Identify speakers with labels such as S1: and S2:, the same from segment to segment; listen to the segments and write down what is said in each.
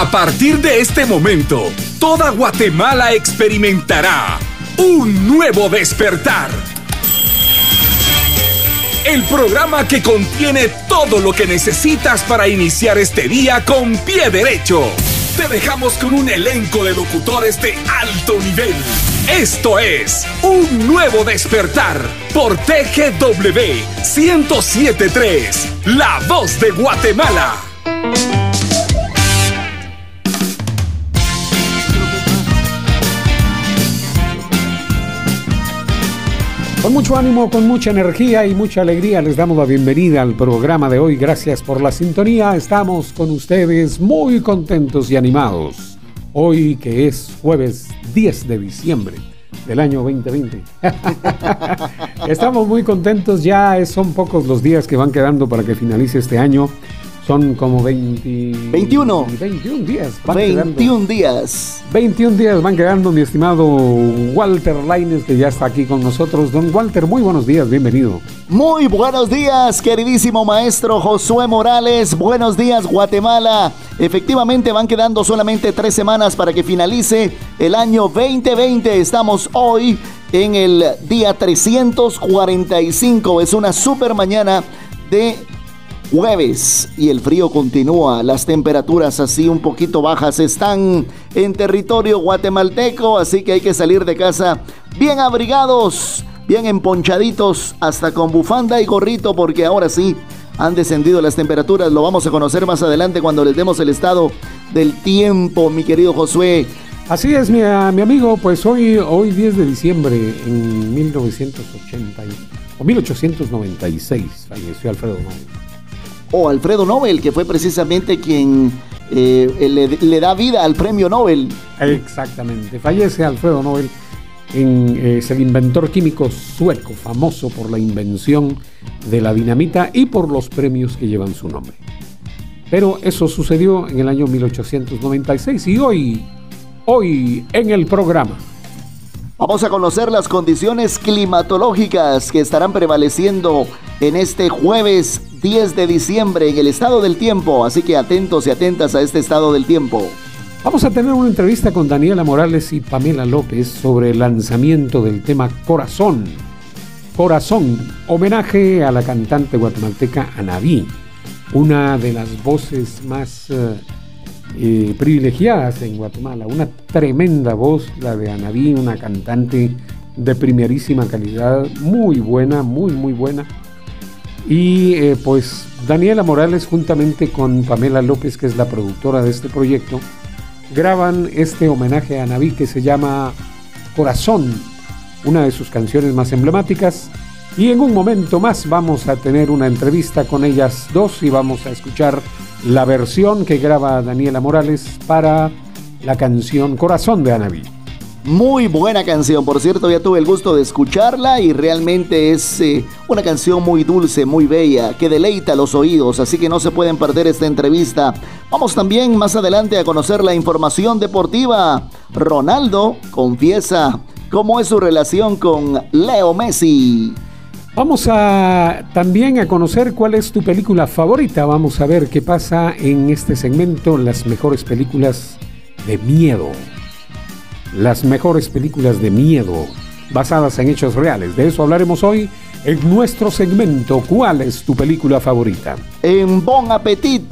S1: A partir de este momento, toda Guatemala experimentará un nuevo despertar. El programa que contiene todo lo que necesitas para iniciar este día con pie derecho. Te dejamos con un elenco de locutores de alto nivel. Esto es Un Nuevo Despertar por TGW 1073, La Voz de Guatemala.
S2: Con mucho ánimo, con mucha energía y mucha alegría les damos la bienvenida al programa de hoy. Gracias por la sintonía. Estamos con ustedes muy contentos y animados. Hoy que es jueves 10 de diciembre del año 2020. Estamos muy contentos, ya son pocos los días que van quedando para que finalice este año. Son como 20,
S3: 21.
S2: 21 días.
S3: 21 días.
S2: 21 días van quedando, mi estimado Walter Laines, que ya está aquí con nosotros. Don Walter, muy buenos días, bienvenido.
S3: Muy buenos días, queridísimo maestro Josué Morales. Buenos días, Guatemala. Efectivamente, van quedando solamente tres semanas para que finalice el año 2020. Estamos hoy en el día 345. Es una super mañana de jueves y el frío continúa. Las temperaturas así un poquito bajas están en territorio guatemalteco, así que hay que salir de casa bien abrigados, bien emponchaditos, hasta con bufanda y gorrito, porque ahora sí han descendido las temperaturas. Lo vamos a conocer más adelante cuando les demos el estado del tiempo, mi querido Josué.
S2: Así es, mi, mi amigo, pues hoy, hoy 10 de diciembre en 1980 o 1896 falleció Alfredo Nobel
S3: o Alfredo Nobel, que fue precisamente quien eh, le, da vida al premio Nobel.
S2: Exactamente, fallece Alfredo Nobel, es el inventor químico sueco, famoso por la invención de la dinamita y por los premios que llevan su nombre. Pero eso sucedió en el año 1896 y hoy, hoy en el programa.
S3: Vamos a conocer las condiciones climatológicas que estarán prevaleciendo en este jueves 10 de diciembre en el estado del tiempo, así que atentos y atentas a este estado del tiempo.
S2: Vamos a tener una entrevista con Daniela Morales y Pamela López sobre el lanzamiento del tema Corazón. Corazón, homenaje a la cantante guatemalteca Anaví, una de las voces más eh, eh, privilegiadas en Guatemala, una tremenda voz, la de Anaví, una cantante de primerísima calidad, muy buena, muy, muy buena y eh, pues Daniela Morales juntamente con Pamela López, que es la productora de este proyecto, graban este homenaje a Naví que se llama Corazón, una de sus canciones más emblemáticas. Y en un momento más vamos a tener una entrevista con ellas dos y vamos a escuchar la versión que graba Daniela Morales para la canción Corazón de Anaví.
S3: Muy buena canción, por cierto, ya tuve el gusto de escucharla y realmente es eh, una canción muy dulce, muy bella, que deleita los oídos, así que no se pueden perder esta entrevista. Vamos también más adelante a conocer la información deportiva. Ronaldo confiesa cómo es su relación con Leo Messi.
S2: Vamos a también a conocer cuál es tu película favorita. Vamos a ver qué pasa en este segmento, las mejores películas de miedo las mejores películas de miedo basadas en hechos reales. De eso hablaremos hoy en nuestro segmento. ¿Cuál es tu película favorita?
S3: En Bon Appetit,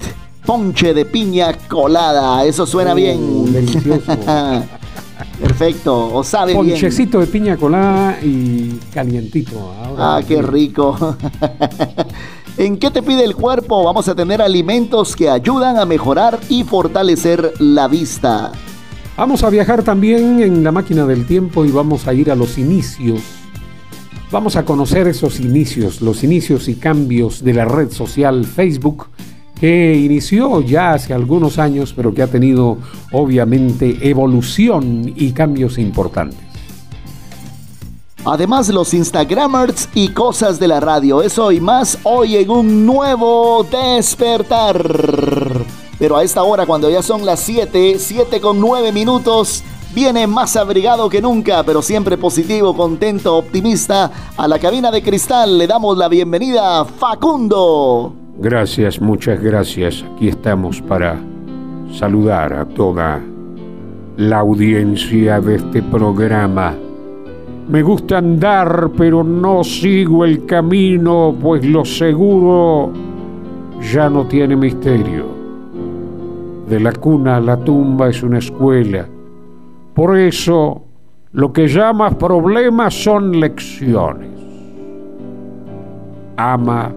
S3: ponche de piña colada. Eso suena bien.
S2: Oh, delicioso.
S3: Perfecto, o sabe
S2: Ponchecito de piña colada y calientito.
S3: ah, qué rico. ¿En qué te pide el cuerpo? Vamos a tener alimentos que ayudan a mejorar y fortalecer la vista.
S2: Vamos a viajar también en la máquina del tiempo y vamos a ir a los inicios. Vamos a conocer esos inicios, los inicios y cambios de la red social Facebook que inició ya hace algunos años, pero que ha tenido obviamente evolución y cambios importantes.
S3: Además, los Instagramers y cosas de la radio. Eso y más hoy en un nuevo despertar. Pero a esta hora, cuando ya son las 7, 7 con 9 minutos, viene más abrigado que nunca, pero siempre positivo, contento, optimista. A la cabina de cristal le damos la bienvenida a Facundo.
S2: Gracias, muchas gracias. Aquí estamos para saludar a toda la audiencia de este programa. Me gusta andar, pero no sigo el camino, pues lo seguro ya no tiene misterio. De la cuna a la tumba es una escuela. Por eso, lo que llamas problemas son lecciones. Ama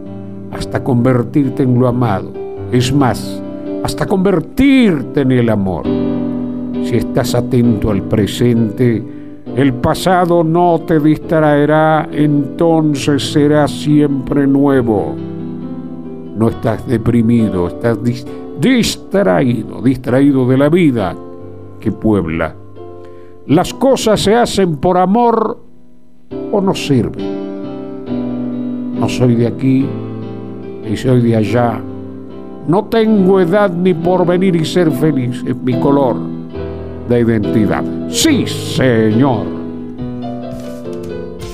S2: hasta convertirte en lo amado. Es más, hasta convertirte en el amor. Si estás atento al presente, el pasado no te distraerá, entonces será siempre nuevo. No estás deprimido, estás distraído, distraído de la vida que puebla. Las cosas se hacen por amor o no sirven. No soy de aquí y soy de allá. No tengo edad ni porvenir y ser feliz es mi color de identidad. Sí, señor.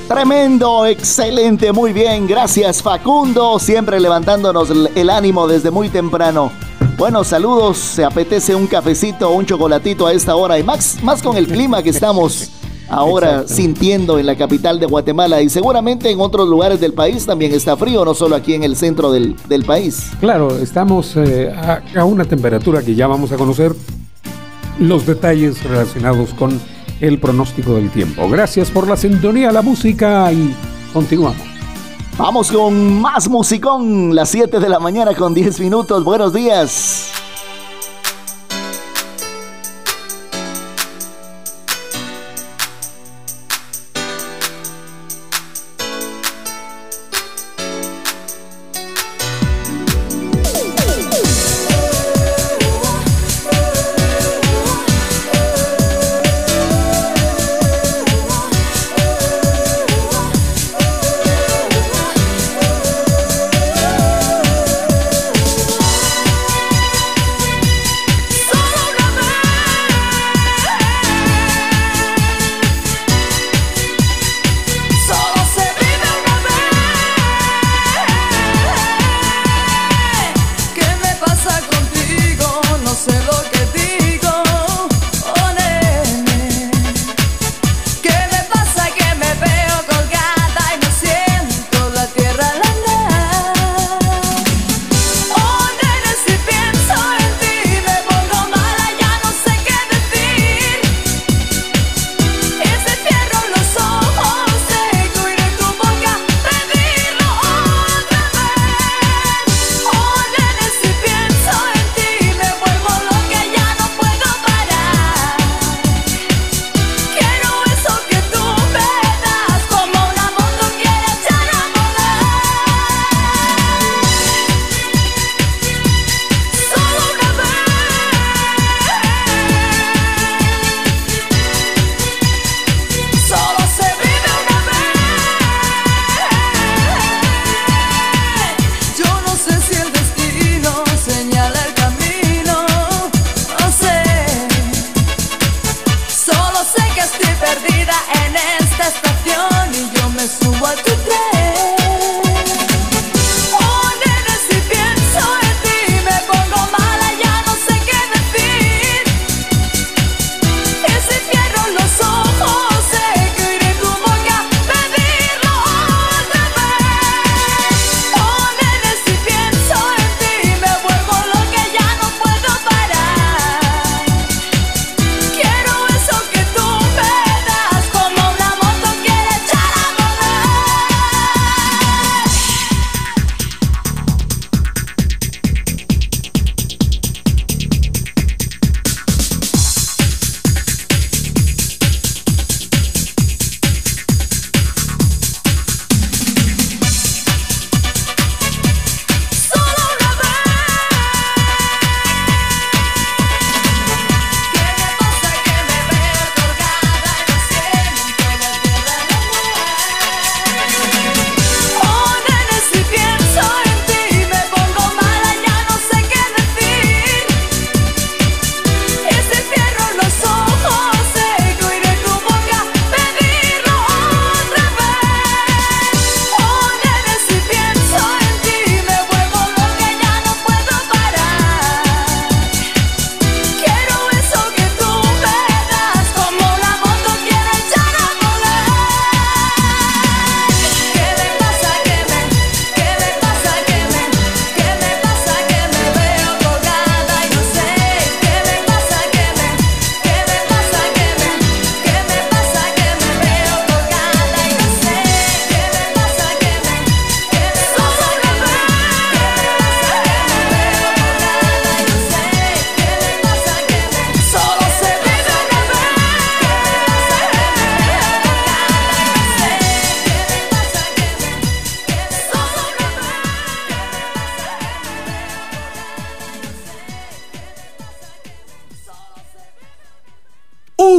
S3: Tremendo, excelente, muy bien. Gracias Facundo, siempre levantándonos el ánimo desde muy temprano. Buenos saludos, se apetece un cafecito o un chocolatito a esta hora y más, más con el clima que estamos ahora sintiendo en la capital de Guatemala y seguramente en otros lugares del país también está frío, no solo aquí en el centro del, país.
S2: Claro, estamos eh, a, una temperatura que ya vamos a conocer los detalles relacionados con el pronóstico del tiempo. Gracias por la sintonía, la música y continuamos.
S3: Vamos con más musicón, las 7 de la mañana con 10 minutos. Buenos días.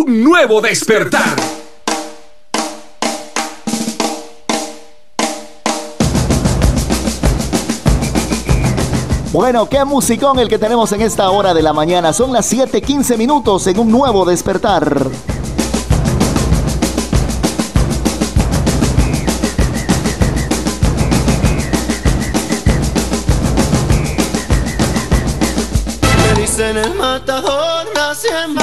S1: Un nuevo despertar.
S3: Bueno, qué musicón el que tenemos en esta hora de la mañana. Son las 7:15 minutos en un nuevo despertar.
S4: en el matador nace en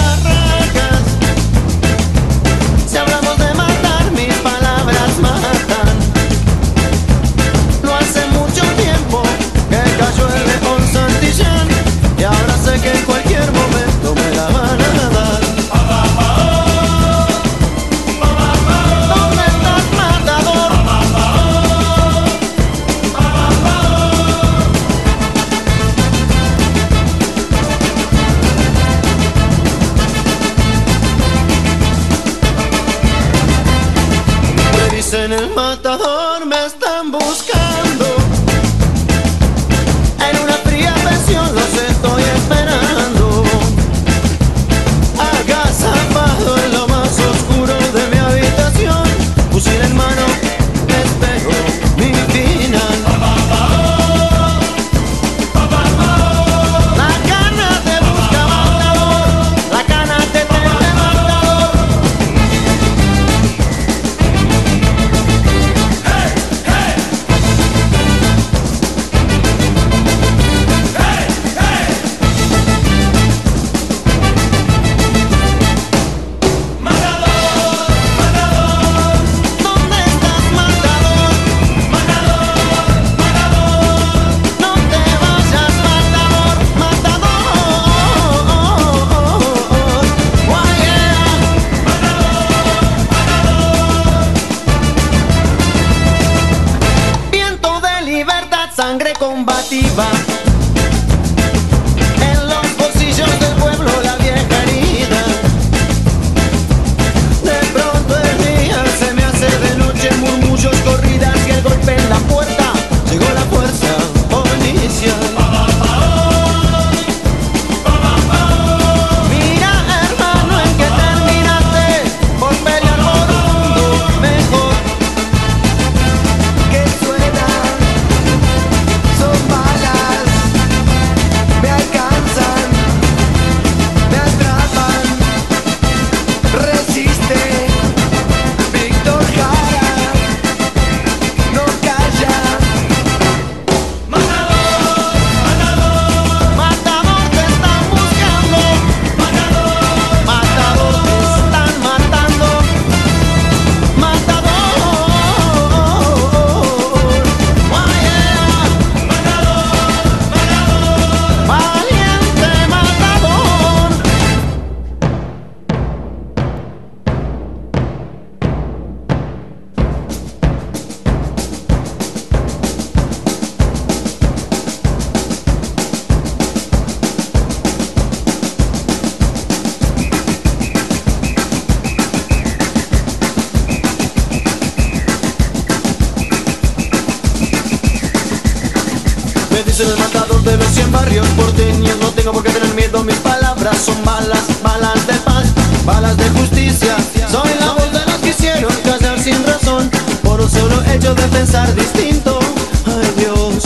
S4: Dicen el matador de los 100 barrios porteños. No tengo por qué tener miedo, mis palabras son balas Balas de paz, balas de justicia. Soy la voz de los que hicieron callar sin razón Por un solo hecho de pensar distinto. Ay Dios,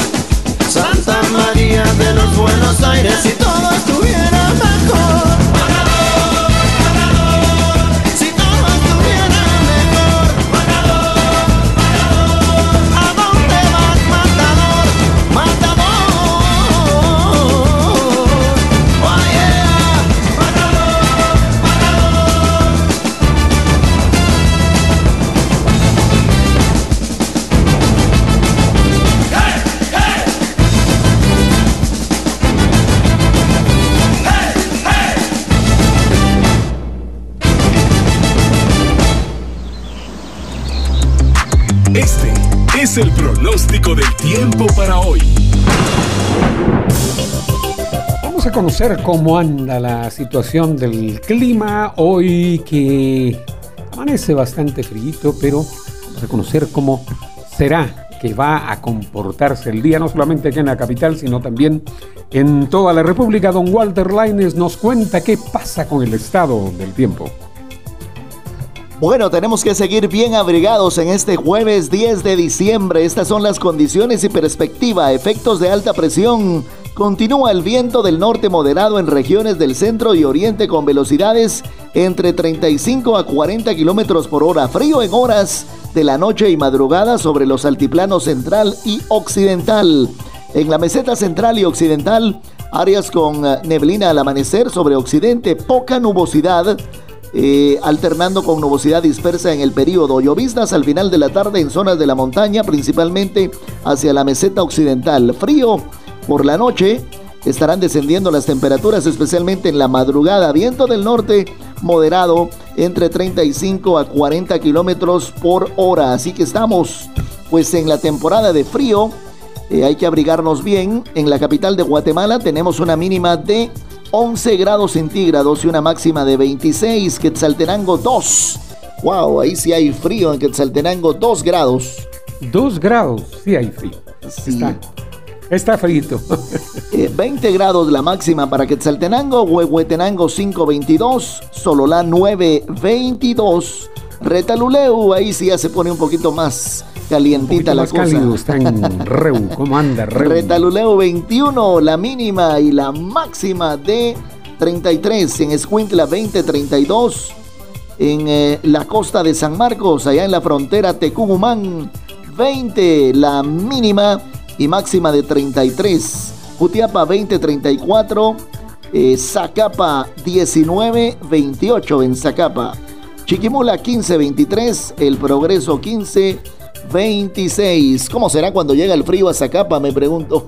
S4: Santa María de los Buenos Aires Si todo estuviera mejor
S2: conocer cómo anda la situación del clima hoy que amanece bastante frío, pero vamos a conocer cómo será que va a comportarse el día, no solamente aquí en la capital, sino también en toda la República. Don Walter Laines nos cuenta qué pasa con el estado del tiempo.
S3: Bueno, tenemos que seguir bien abrigados en este jueves 10 de diciembre. Estas son las condiciones y perspectiva. Efectos de alta presión. Continúa el viento del norte moderado en regiones del centro y oriente con velocidades entre 35 a 40 kilómetros por hora. Frío en horas de la noche y madrugada sobre los altiplanos central y occidental. En la meseta central y occidental, áreas con eh, neblina al amanecer sobre occidente, poca nubosidad eh, alternando con nubosidad dispersa en el periodo. Lloviznas al final de la tarde en zonas de la montaña, principalmente hacia la meseta occidental. Frío por la noche. Estarán descendiendo las temperaturas, especialmente en la madrugada. Viento del norte moderado entre 35 a 40 kilómetros por hora. Así que estamos pues en la temporada de frío. Eh, hay que abrigarnos bien. En la capital de Guatemala tenemos una mínima de 11 grados centígrados y una máxima de 26. Quetzaltenango 2. Wow, ahí sí hay frío en Quetzaltenango 2 grados.
S2: 2 grados, sí hay frío. Está, está frito.
S3: 20 eh, grados la máxima para Quetzaltenango, Huehuetenango 522, Sololá 922, Retaluleu, ahí sí ya se pone un poquito más calientita la cosa.
S2: Cálido, está en Reu, ¿cómo anda Reu?
S3: Retaluleo 21, la mínima y la máxima de 33. En Escuintla 20, 32. En eh, la costa de San Marcos, allá en la frontera Tecumumán 20, la mínima y máxima de 33. Jutiapa 20, 34. Eh, Zacapa 19, 28 en Zacapa. Chiquimula 15, 23. El Progreso 15, 26. ¿Cómo será cuando llega el frío a Zacapa? Me pregunto.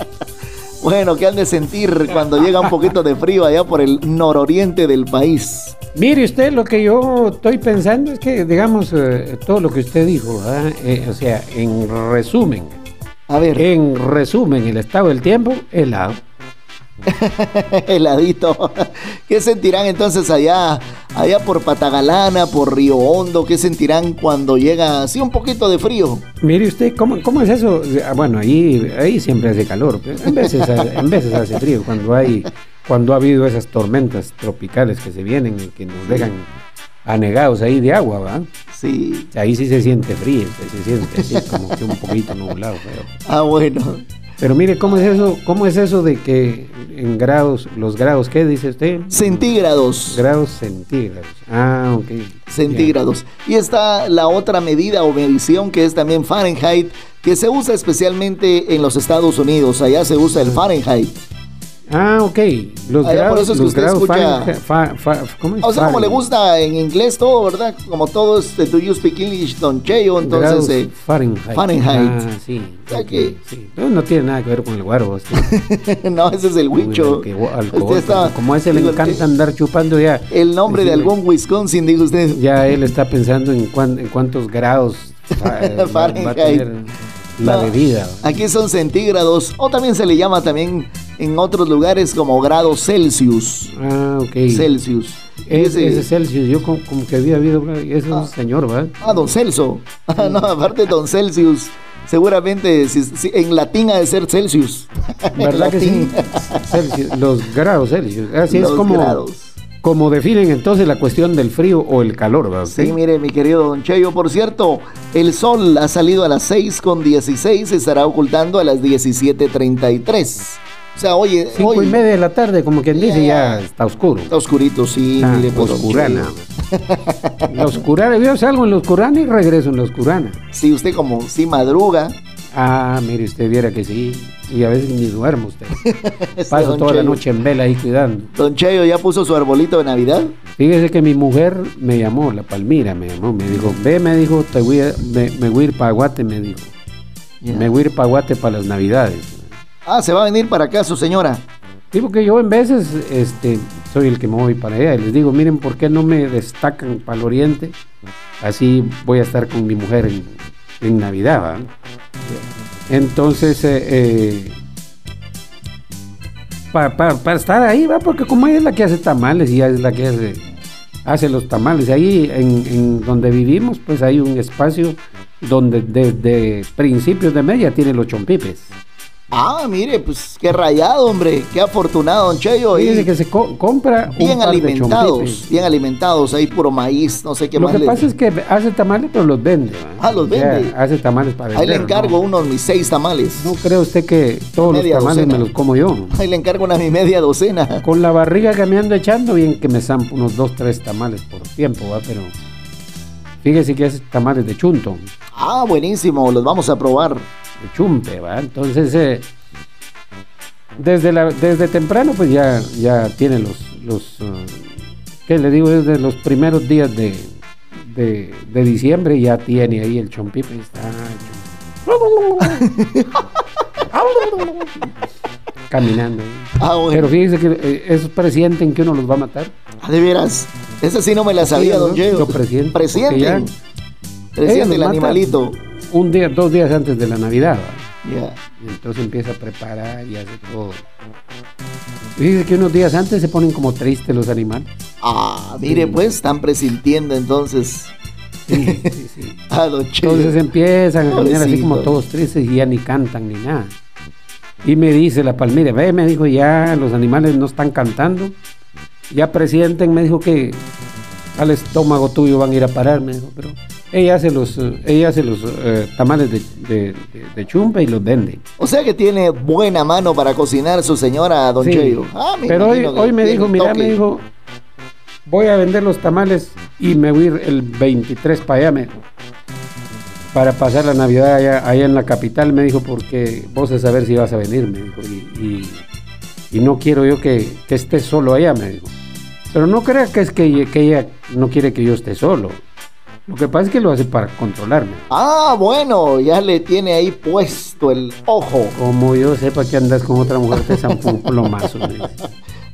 S3: bueno, ¿qué han de sentir cuando llega un poquito de frío allá por el nororiente del país?
S2: Mire usted, lo que yo estoy pensando es que, digamos, eh, todo lo que usted dijo, eh, o sea, en resumen, a ver, en resumen, el estado del tiempo, helado.
S3: Heladito. ¿Qué sentirán entonces allá, allá por Patagalana, por Río Hondo? ¿Qué sentirán cuando llega así un poquito de frío?
S2: Mire usted, ¿cómo, cómo es eso? Ah, bueno, ahí, ahí siempre hace calor. En veces, en veces hace frío cuando hay, cuando ha habido esas tormentas tropicales que se vienen y que nos dejan anegados ahí de agua, ¿va?
S3: Sí.
S2: Ahí sí se siente frío, se siente así como que un poquito nublado. Pero...
S3: Ah, bueno.
S2: Pero mire, ¿cómo es eso? ¿Cómo es eso de que en grados, los grados, ¿qué dice usted?
S3: Centígrados.
S2: Grados centígrados. Ah, ok.
S3: Centígrados. Y está la otra medida o medición que es también Fahrenheit, que se usa especialmente en los Estados Unidos. Allá se usa el Fahrenheit.
S2: Ah, ok.
S3: Los grados, por eso es que usted escucha. ¿cómo es? O sea, como le gusta en inglés todo, ¿verdad? Como todo es Do You Speak English, Don Cheo, entonces. Eh,
S2: Fahrenheit.
S3: Fahrenheit.
S2: Ah, sí. sí. No, tiene nada que ver con el guaro.
S3: Este. no, ese es el huicho.
S2: como a ese le encanta andar chupando ya.
S3: El nombre de algún Wisconsin, dijo usted.
S2: Ya él está pensando en, en cuántos grados Fahrenheit. va a tener la bebida.
S3: Aquí son centígrados, o también se le llama también en otros lugares como grados Celsius.
S2: Ah, ok.
S3: Celsius.
S2: ese, Celsius, yo como, que había habido, ese es un ah. señor, ¿verdad?
S3: Ah, don Celso. Ah, no, aparte don Celsius. Seguramente en latín ha de ser Celsius.
S2: ¿Verdad que sí? Celsius, los grados Celsius. Así es como. Grados como definen entonces la cuestión del frío o el calor, ¿verdad?
S3: Sí, mire, mi querido Don Cheyo, por cierto, el sol ha salido a las 6 con 16, se estará ocultando a las 17.33. O sea, oye.
S2: Cinco y media de la tarde, como quien dice, ya está oscuro.
S3: Está oscurito, sí, mire,
S2: pues, oscurana. la oscurana, yo salgo en la oscurana y regreso en la oscurana.
S3: Sí, usted como sí madruga.
S2: Ah, mire, usted viera que sí. Y a veces ni duermo usted. Paso toda la noche en vela ahí cuidando.
S3: Don Cheyo, ¿ya puso su arbolito de Navidad?
S2: Fíjese que mi mujer me llamó, la Palmira me llamó, me dijo, ve, me dijo, te voy a, me, voy a ir para Guate, me dijo. Me voy a ir para Guate para las Navidades.
S3: Ah, se va a venir para acá su señora.
S2: Digo que yo en veces este, soy el que me voy para allá y les digo, miren, ¿por qué no me destacan para el oriente? Así voy a estar con mi mujer en, en Navidad. Entonces, eh, eh para estar ahí, va, porque como ella es la que hace tamales y ella es la que hace, hace los tamales, ahí en, donde vivimos, pues hay un espacio donde desde principios de media tiene los chompipes.
S3: Ah, mire, pues qué rayado, hombre. Qué afortunado, don Cheyo.
S2: Dice que se compra
S3: bien alimentados, bien alimentados, ahí puro maíz, no sé qué
S2: más.
S3: Lo
S2: que pasa es que hace tamales, pero los vende.
S3: Ah, los vende.
S2: hace tamales para vender.
S3: Ahí le encargo unos mis seis tamales.
S2: No cree usted que todos los tamales me los como yo.
S3: Ahí le encargo una mi media docena.
S2: Con la barriga que me ando echando, bien que me zampo unos dos, tres tamales por tiempo, ¿va? Pero fíjese que hace tamales de chunto.
S3: Ah, buenísimo, los vamos a probar
S2: chumpe, ¿va? Entonces, eh, desde, la, desde temprano, pues ya, ya tiene los, los uh, ¿qué le digo? Desde los primeros días de, de, diciembre ya tiene ahí el chompipe. Está caminando. Ah, Pero fíjese que eh, esos presienten que uno los va a matar.
S3: Ah, de veras. Esa sí no me la sabía, don Diego. Lo
S2: presienten.
S3: Presienten. Presienten el animalito
S2: un día, dos días antes de la Navidad. Y entonces empieza a preparar y hace todo. dice que unos días antes se ponen como tristes los animales.
S3: Ah, mire, pues están presintiendo entonces.
S2: Sí, sí, sí. entonces empiezan a caminar así como todos tristes y ya ni cantan ni nada. Y me dice la palmira, ve, me dijo, ya los animales no están cantando. Ya presienten, me dijo que al estómago tuyo van a ir a parar, me dijo, pero ella hace los, ella hace los eh, tamales de, de, chumpa y los vende.
S3: O sea que tiene buena mano para cocinar su señora Don sí,
S2: ah, pero hoy, hoy me dijo, mira, me dijo, voy a vender los tamales y me voy a ir el 23 para allá, para pasar la Navidad allá, en la capital, me dijo, porque vos a saber si vas a venir, me dijo, y, y, no quiero yo que, que estés solo allá, me dijo. Pero no crea que es que, que ella no quiere que yo esté solo. Lo que pasa es que lo hace para controlarme.
S3: Ah, bueno, ya le tiene ahí puesto el ojo.
S2: Como yo sepa que andas con otra mujer, te zampo un plomazo.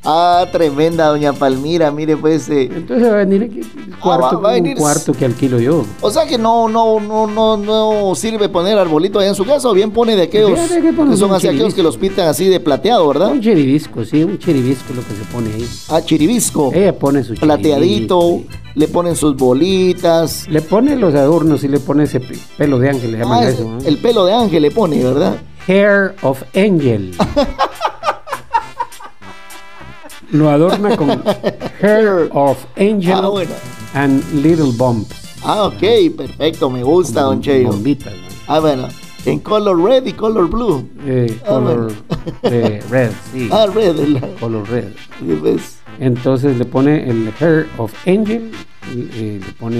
S3: Ah, tremenda doña Palmira, mire pues.
S2: Eh. Entonces va a venir aquí ah, cuarto, un cuarto que alquilo yo.
S3: O sea que no, no, no, no, no sirve poner arbolito allá en su casa, o bien pone de aquellos que son así aquellos que los pintan así de plateado, ¿verdad?
S2: Un chiribisco, sí, un chiribisco lo que se pone ahí.
S3: Ah, chiribisco.
S2: Ella pone su
S3: Plateadito, le ponen sus bolitas.
S2: Le pone los adornos y le pone ese pelo de ángel, le llaman ah, eso.
S3: El pelo de ángel le pone, ¿verdad?
S2: Hair of Angel. lo adorna con Hair of Angel ah, and Little Bumps.
S3: Ah, ok, perfecto, me gusta, don Cheyo.
S2: Bombitas,
S3: Ah, bueno. En color red y color blue.
S2: Eh, ah, color red, sí.
S3: Ah, red.
S2: Color red. Entonces le pone el Hair of Angel, eh, le pone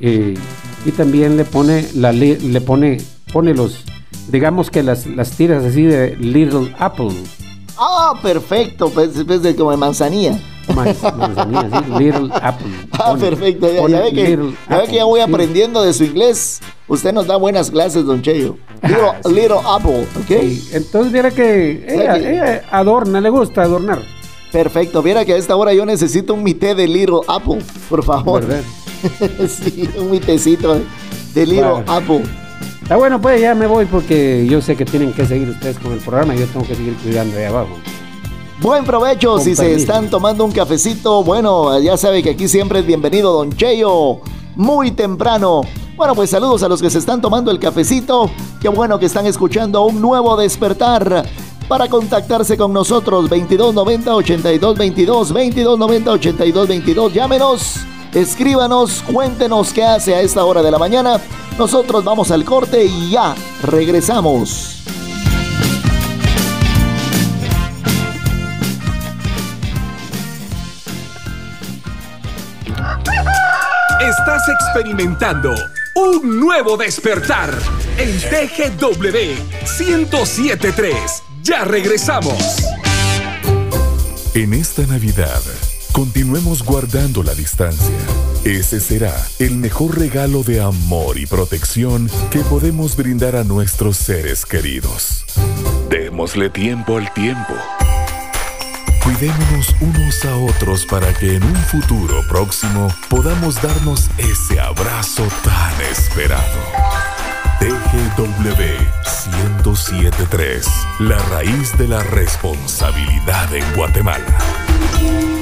S2: el... Y también le pone la le pone pone los digamos que las, las tiras así de Little Apple
S3: Ah, perfecto, pues, pues como de manzanilla.
S2: manzanilla, sí, Little Apple.
S3: Ah, perfecto, ya, ve que, ya, ve que ya voy aprendiendo de su inglés. Usted nos da buenas clases, don Cheyo. Little, Apple, ¿ok?
S2: Entonces, viera que ella, adorna, le gusta adornar.
S3: Perfecto, viera que a esta hora yo necesito un mité de Little Apple, por favor.
S2: ¿Verdad?
S3: sí, un mitecito de Little Apple.
S2: Está bueno, pues ya me voy porque yo sé que tienen que seguir ustedes con el programa y yo tengo que seguir cuidando ahí abajo.
S3: Buen provecho si se están tomando un cafecito. Bueno, ya sabe que aquí siempre es bienvenido Don Cheyo. Muy temprano. Bueno, pues saludos a los que se están tomando el cafecito. Qué bueno que están escuchando un nuevo despertar. Para contactarse con nosotros, 2290 8222 2290 8222 Llámenos Escríbanos, cuéntenos qué hace a esta hora de la mañana. Nosotros vamos al corte y ya regresamos.
S1: Estás experimentando un nuevo despertar en TGW 1073. Ya regresamos.
S5: En esta Navidad Continuemos guardando la distancia. Ese será el mejor regalo de amor y protección que podemos brindar a nuestros seres queridos. Démosle tiempo al tiempo. Cuidémonos unos a otros para que en un futuro próximo podamos darnos ese abrazo tan esperado. TGW 1073, la raíz de la responsabilidad en Guatemala.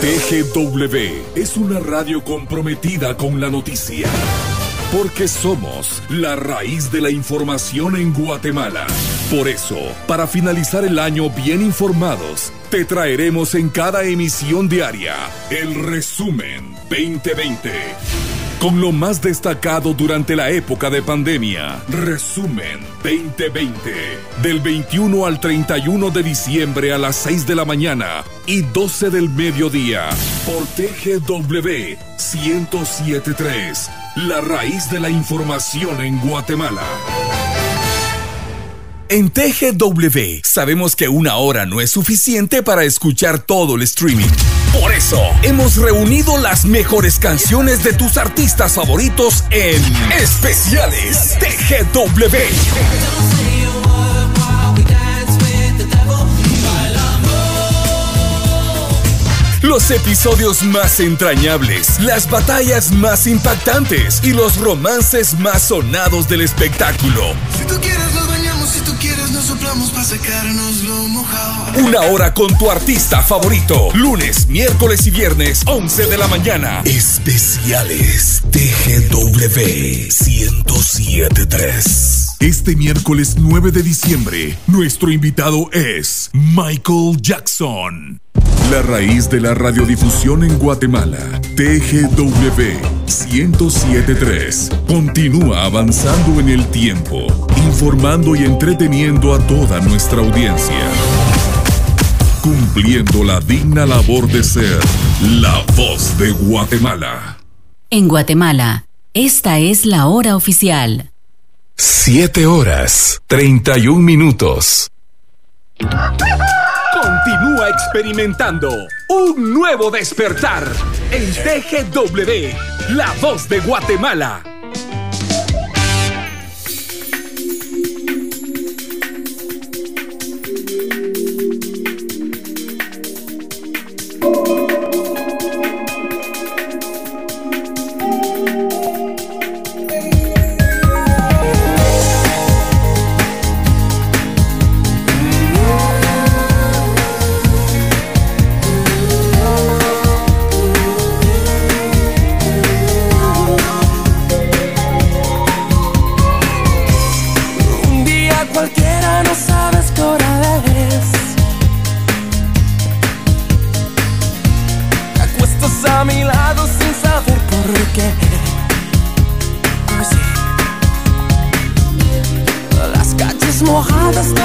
S6: TGW es una radio comprometida con la noticia. Porque somos la raíz de la información en Guatemala. Por eso, para finalizar el año bien informados, te traeremos en cada emisión diaria el resumen 2020 con lo más destacado durante la época de pandemia. Resumen 2020. Del 21 al 31 de diciembre a las 6 de la mañana y 12 del mediodía. Por TGW 1073. La raíz de la información en Guatemala. En TGW sabemos que una hora no es suficiente para escuchar todo el streaming. Por eso, hemos reunido las mejores canciones de tus artistas favoritos en Especiales TGW. Los episodios más entrañables, las batallas más impactantes y los romances más sonados del espectáculo.
S7: Si tú quieres si tú quieres nos soplamos para sacarnos lo mojado.
S6: Una hora con tu artista favorito. Lunes, miércoles y viernes, 11 de la mañana. Especiales TGW 1073. Este miércoles 9 de diciembre, nuestro invitado es Michael Jackson. La raíz de la radiodifusión en Guatemala, TGW 1073, continúa avanzando en el tiempo, informando y entreteniendo a toda nuestra audiencia. Cumpliendo la digna labor de ser la voz de Guatemala.
S8: En Guatemala, esta es la hora oficial.
S6: 7 horas, 31 minutos. Continúa experimentando un nuevo despertar en TGW, la voz de Guatemala. mojados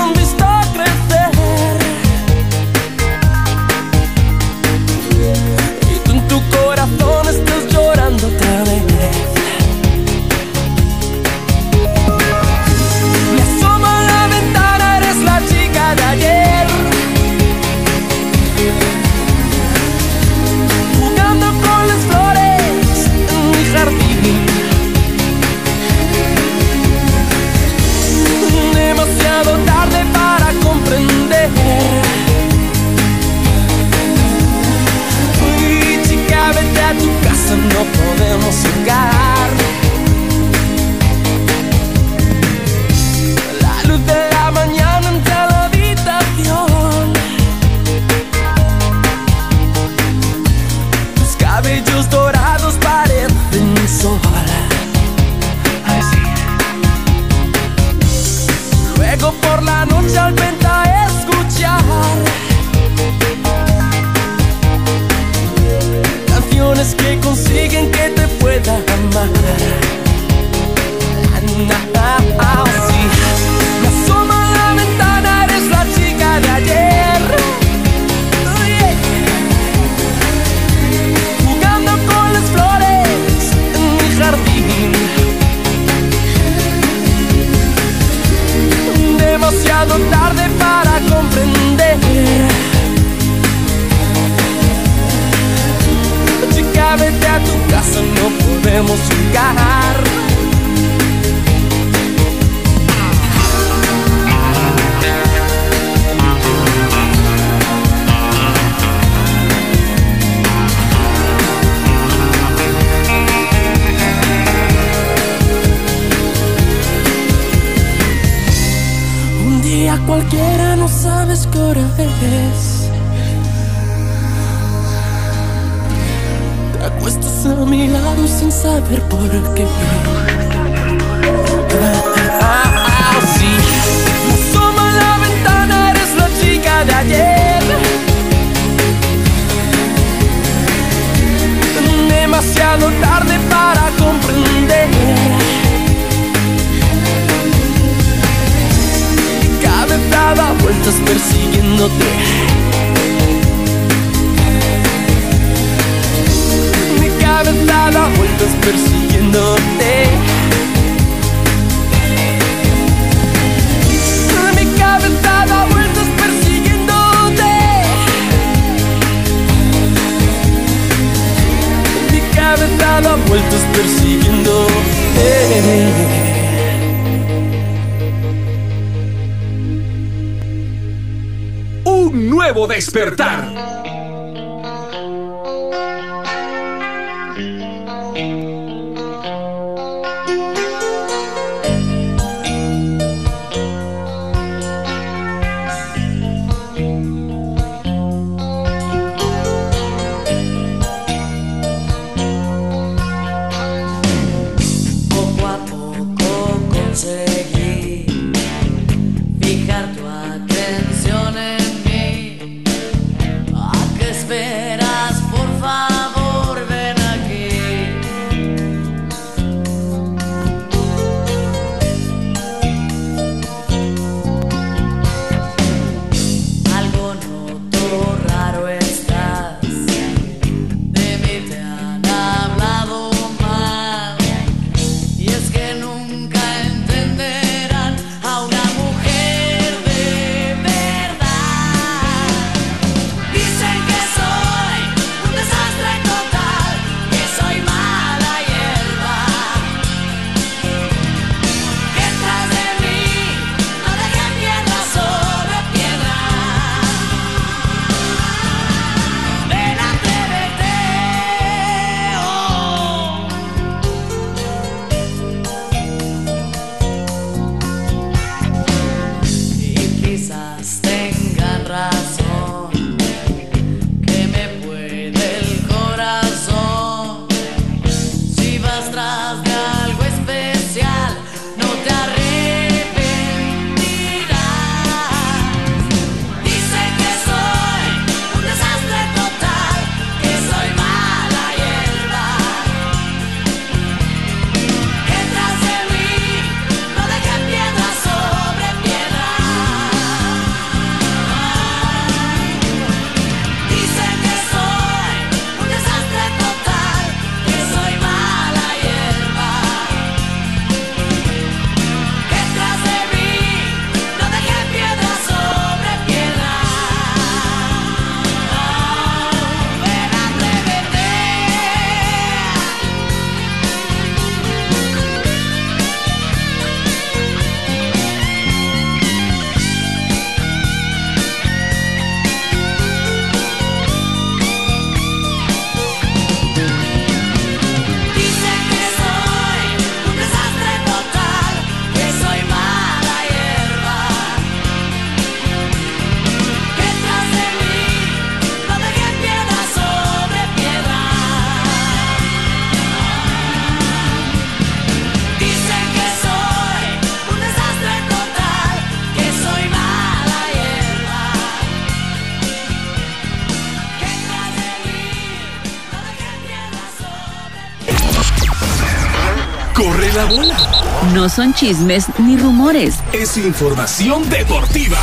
S6: son chismes ni rumores.
S1: Es información deportiva.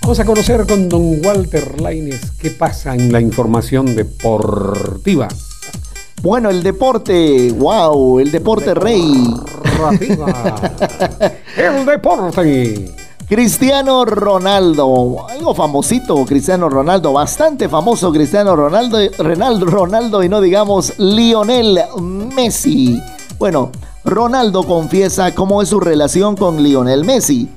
S2: Vamos a conocer con don Walter Laines qué pasa en la información deportiva.
S3: Bueno, el deporte, wow, el deporte Depor rey.
S2: el deporte.
S3: Cristiano Ronaldo, algo famosito Cristiano Ronaldo, bastante famoso Cristiano Ronaldo, Ronaldo y no digamos Lionel Messi. Bueno, Ronaldo confiesa cómo es su relación con Lionel Messi.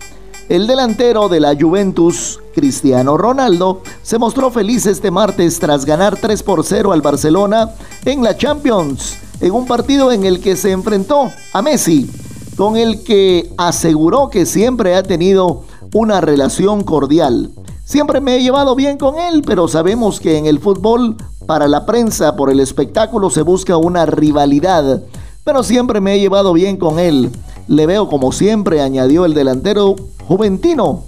S3: El delantero de la Juventus, Cristiano Ronaldo, se mostró feliz este martes tras ganar 3 por 0 al Barcelona en la Champions, en un partido en el que se enfrentó a Messi con el que aseguró que siempre ha tenido una relación cordial. Siempre me he llevado bien con él, pero sabemos que en el fútbol, para la prensa, por el espectáculo, se busca una rivalidad. Pero siempre me he llevado bien con él. Le veo como siempre, añadió el delantero juventino,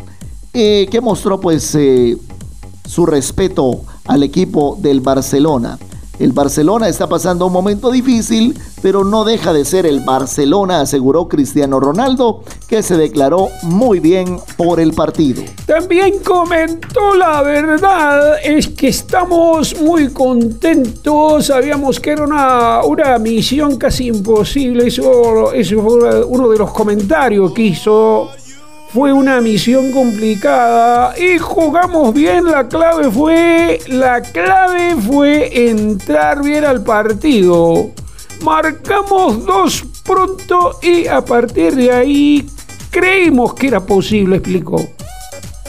S3: eh, que mostró pues eh, su respeto al equipo del Barcelona. El Barcelona está pasando un momento difícil, pero no deja de ser el Barcelona, aseguró Cristiano Ronaldo, que se declaró muy bien por el partido.
S2: También comentó la verdad, es que estamos muy contentos, sabíamos que era una, una misión casi imposible, eso, eso fue uno de los comentarios que hizo. Fue una misión complicada y jugamos bien. La clave fue la clave fue entrar bien al partido. Marcamos dos pronto y a partir de ahí creímos que era posible, explicó.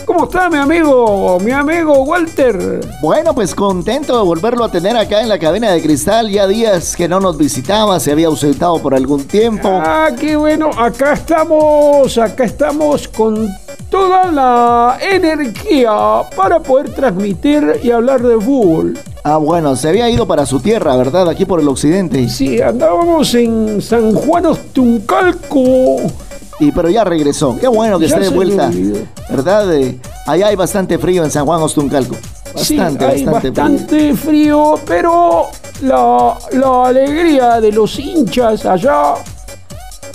S2: ¿Cómo está mi amigo, mi amigo Walter?
S3: Bueno, pues contento de volverlo a tener acá en la cabina de cristal. Ya días que no nos visitaba, se había ausentado por algún tiempo.
S2: Ah, qué bueno. Acá estamos, acá estamos con toda la energía para poder transmitir y hablar de fútbol.
S3: Ah, bueno, se había ido para su tierra, ¿verdad? Aquí por el occidente.
S2: Sí, andábamos en San Juan Ostuncalco.
S3: Y pero ya regresó. Qué bueno que
S2: Ya
S3: esté de vuelta. ¿Verdad? Eh, allá hay bastante frío en San Juan Ostuncalco.
S2: Sí,
S3: Bastante,
S2: hay
S3: bastante, frío.
S2: bastante frío, pero la, la alegría de los hinchas allá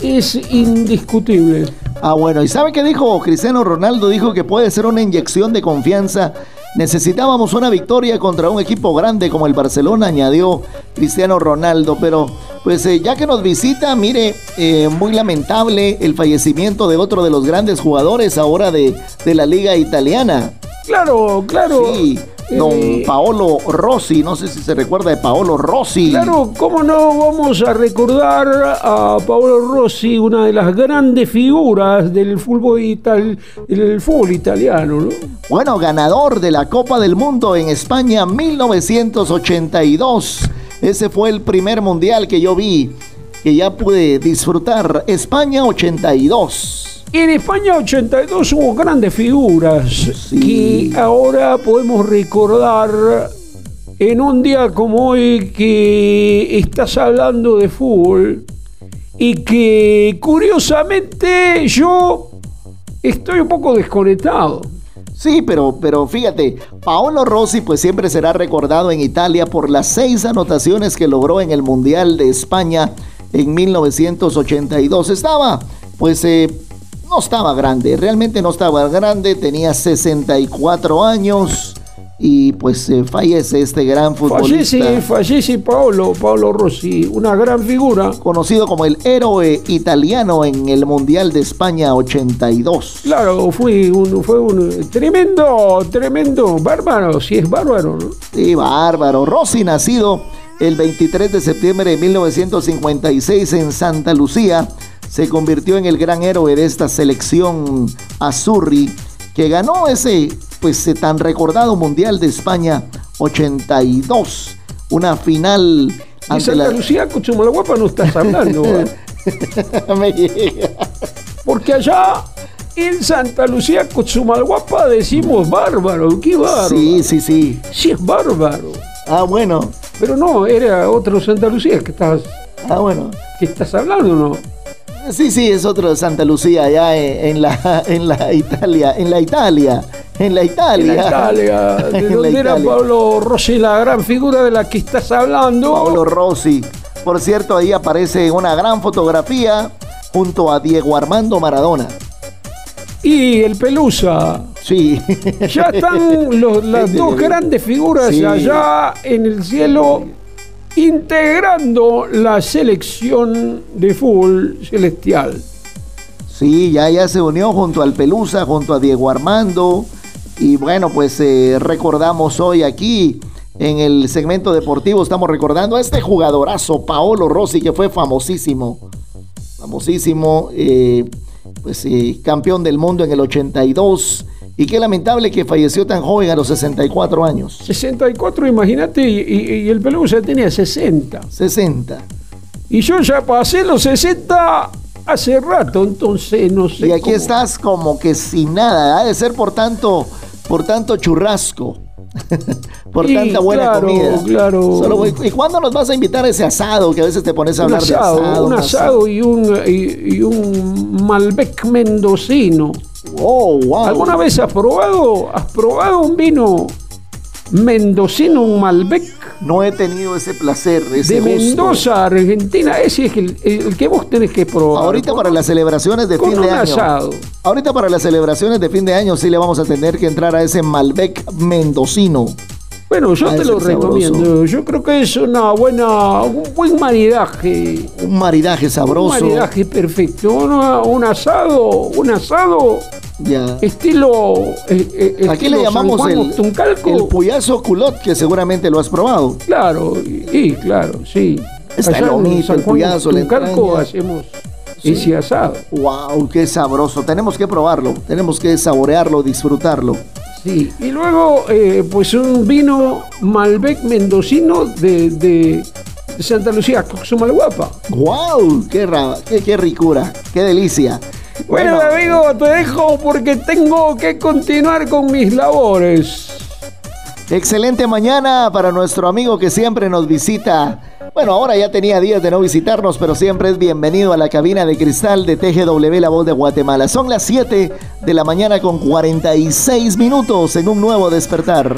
S2: es indiscutible.
S3: Ah, bueno, ¿y sabe qué dijo Cristiano Ronaldo? Dijo que puede ser una inyección de confianza. Necesitábamos una victoria contra un equipo grande como el Barcelona, añadió Cristiano Ronaldo. Pero, pues eh, ya que nos visita, mire, eh, muy lamentable el fallecimiento de otro de los grandes jugadores ahora de, de la liga italiana.
S2: Claro, claro.
S3: Sí, don
S2: Eh,
S3: Paolo Rossi, no sé si se recuerda de Paolo Rossi.
S2: Claro, ¿cómo no vamos a recordar a Paolo Rossi, una de las grandes figuras del fútbol, ital- del fútbol italiano, ¿no?
S3: Bueno, ganador de la Copa del Mundo en España 1982. Ese fue el primer mundial que yo vi, que ya pude disfrutar. España 82.
S2: En España 82 hubo grandes figuras
S3: Sí.
S2: que ahora podemos recordar en un día como hoy que estás hablando de fútbol y que curiosamente yo estoy un poco desconectado.
S3: Sí, pero, pero fíjate, Paolo Rossi pues siempre será recordado en Italia por las seis anotaciones que logró en el Mundial de España en 1982. Estaba, pues, eh, no estaba grande, realmente no estaba grande, tenía 64 años y pues eh, fallece este gran futbolista.
S2: Fallece, fallece Paolo, Paolo Rossi, una gran figura.
S3: Conocido como el héroe italiano en el Mundial de España 82.
S2: Claro, fue un, fue un tremendo, tremendo, bárbaro, si es bárbaro, ¿no?
S3: Sí, bárbaro. Rossi, nacido el 23 de septiembre de 1956 en Santa Lucía, se convirtió en el gran héroe de esta selección azurri que ganó ese pues eh, tan recordado Mundial de España 82, una final ante
S2: Santa
S3: la
S2: Lucía, Cuchumalaguapa no estás hablando,
S3: llega.
S2: porque allá en Santa Lucía, Cuchumalguapa decimos bárbaro, qué bárbaro.
S3: Sí, sí, sí.
S2: Sí es bárbaro,
S3: Ah, bueno.
S2: pero no, era otro Santa Lucía que estás,
S3: Ah, bueno.
S2: que estás hablando, ¿no?
S3: Sí, sí, es otro de Santa Lucía, allá en, en la, en la Italia, en la Italia, en la
S2: En
S3: Italia.
S2: la Italia, de
S3: En la
S2: donde era
S3: Italia.
S2: Pablo Rossi, la gran figura de la que estás hablando.
S3: Pablo Rossi. Por cierto, ahí aparece una gran fotografía junto a Diego Armando Maradona.
S2: Y el Pelusa.
S3: Sí.
S2: Ya están los- las dos grandes figuras
S3: Sí.
S2: allá en el cielo integrando la selección de fútbol celestial.
S3: Sí, ya, ya se unió junto al Pelusa, junto a Diego Armando. Y bueno, pues eh, recordamos hoy aquí en el segmento deportivo, estamos recordando a este jugadorazo, Paolo Rossi, que fue famosísimo. Famosísimo, eh, pues eh, campeón del mundo en el 82. Y qué lamentable que falleció tan joven a los 64 años.
S2: 64, imagínate, y, y- y el Pelusa tenía 60.
S3: 60.
S2: Y yo ya pasé los 60 hace rato, entonces no sé.
S3: Y aquí
S2: cómo-
S3: estás como que sin nada. Ha de ser por tanto, por tanto churrasco. por
S2: Sí,
S3: tanta buena
S2: claro,
S3: comida.
S2: claro.
S3: Solo ¿Y cuándo nos vas a invitar a ese asado? Que a veces te pones a hablar
S2: asado,
S3: de asado.
S2: un asado y un, y, y un Malbec mendocino.
S3: Oh, wow.
S2: ¿Alguna vez has probado, has probado un vino mendocino, un Malbec
S3: No he tenido ese placer, ese
S2: de
S3: gusto.
S2: Mendoza, Argentina? Ese es el, el que vos tenés que probar.
S3: Ahorita
S2: Con-
S3: para las celebraciones de
S2: con
S3: fin de año.
S2: asado.
S3: Ahorita para las celebraciones de fin de año sí le vamos a tener que entrar a ese Malbec mendocino.
S2: Bueno, yo
S3: Ah,
S2: te lo
S3: sabroso.
S2: recomiendo. Yo creo que es una buena, un buen maridaje.
S3: Un maridaje
S2: Un
S3: sabroso.
S2: maridaje perfecto. Una- un asado, un asado
S3: Ya.
S2: estilo. eh, eh,
S3: Aquí
S2: estilo
S3: le llamamos
S2: Juan
S3: el, el puyazo culot, que seguramente lo has probado.
S2: Claro, y, claro, sí.
S3: Está el
S2: Allá en
S3: lomito,
S2: San
S3: el puyazo,
S2: Ostuncalco
S3: entraña.
S2: hacemos ese asado.
S3: Wow, qué sabroso. Tenemos que probarlo, tenemos que saborearlo, disfrutarlo.
S2: Sí, y luego, eh, pues un vino Malbec mendocino de, de Santa Lucía, Coxumalguapa.
S3: Wow, qué, ra- qué, qué ricura, qué delicia.
S2: Bueno, amigo, te dejo porque tengo que continuar con mis labores.
S3: Excelente mañana para nuestro amigo que siempre nos visita. Bueno, ahora ya tenía días de no visitarnos, pero siempre es bienvenido a la cabina de cristal de TGW La Voz de Guatemala. Son las 7 de la mañana con 46 minutos en un nuevo despertar.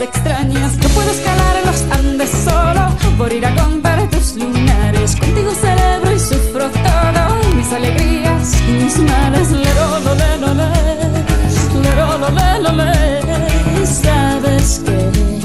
S9: Extrañas. No puedo escalar los Andes solo por ir a comprar tus lunares. Contigo celebro y sufro todo, mis alegrías y mis males. Le lo, le, lo, le, le, lo, lo, le, lo, le. Sabes que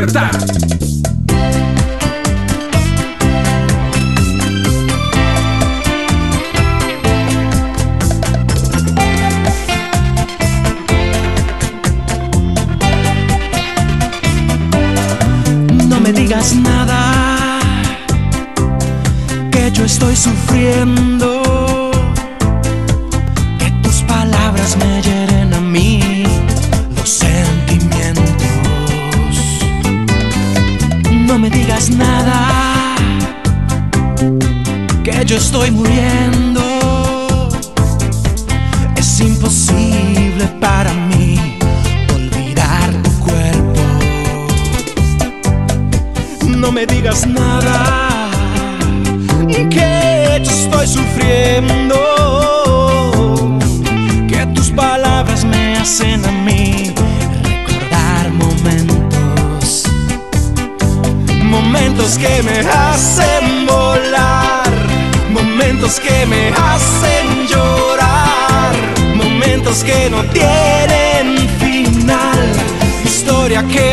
S1: despertar.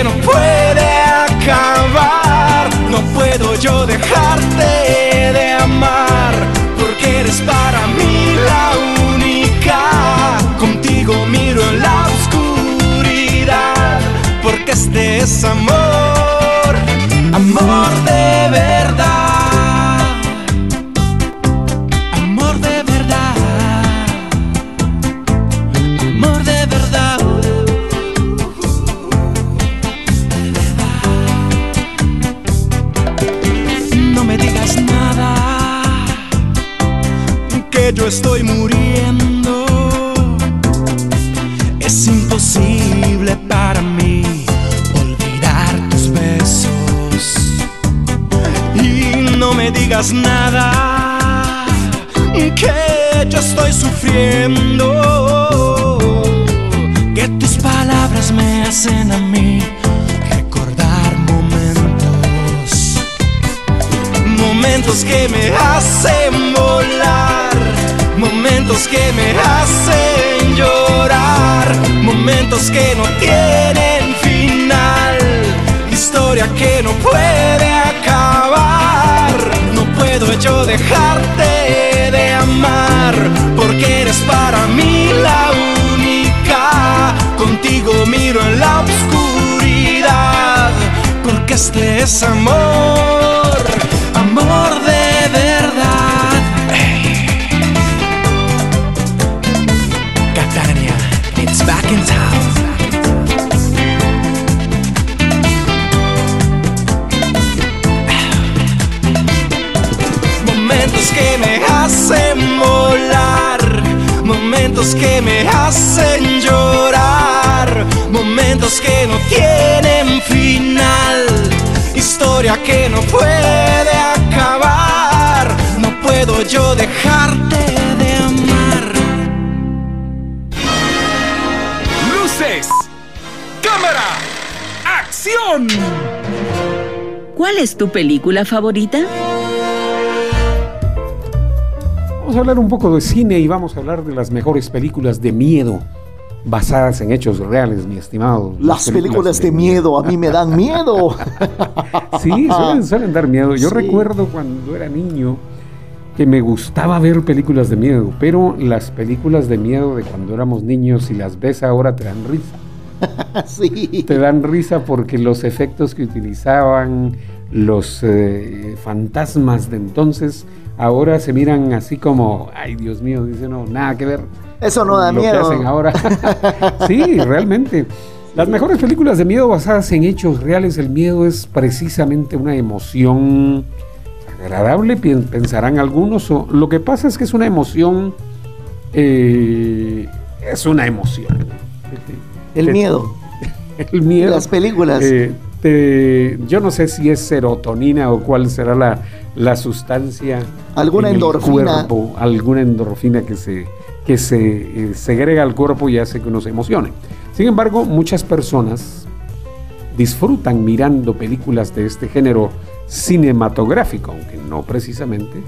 S4: No puede acabar. No puedo yo dejarte
S8: tu película favorita?
S2: Vamos a hablar un poco de cine y vamos a hablar de las mejores películas de miedo basadas en hechos reales, mi estimado.
S3: Las películas de miedo a mí me dan miedo.
S2: Sí, suelen, suelen dar miedo. Yo
S3: Sí.
S2: recuerdo cuando era niño que me gustaba ver películas de miedo, pero las películas de miedo de cuando éramos niños, si las ves ahora te dan risa.
S3: sí.
S2: Te dan risa porque los efectos que utilizaban, los eh, fantasmas de entonces, ahora se miran así como, ay Dios mío, dice no, nada que ver.
S3: Eso no da
S2: lo
S3: miedo.
S2: que hacen ahora. sí, realmente. Las mejores películas de miedo basadas en hechos reales, el miedo es precisamente una emoción agradable, pensarán algunos. O, lo que pasa es que es una emoción, eh, es una emoción.
S3: El miedo.
S2: El miedo.
S3: Las películas.
S2: Eh, te- yo no sé si es serotonina o cuál será la, la sustancia.
S3: Alguna
S2: en el
S3: endorfina.
S2: cuerpo, alguna endorfina que se, que se eh, segrega al cuerpo y hace que uno se emocione. Sin embargo, muchas personas disfrutan mirando películas de este género cinematográfico, aunque no precisamente,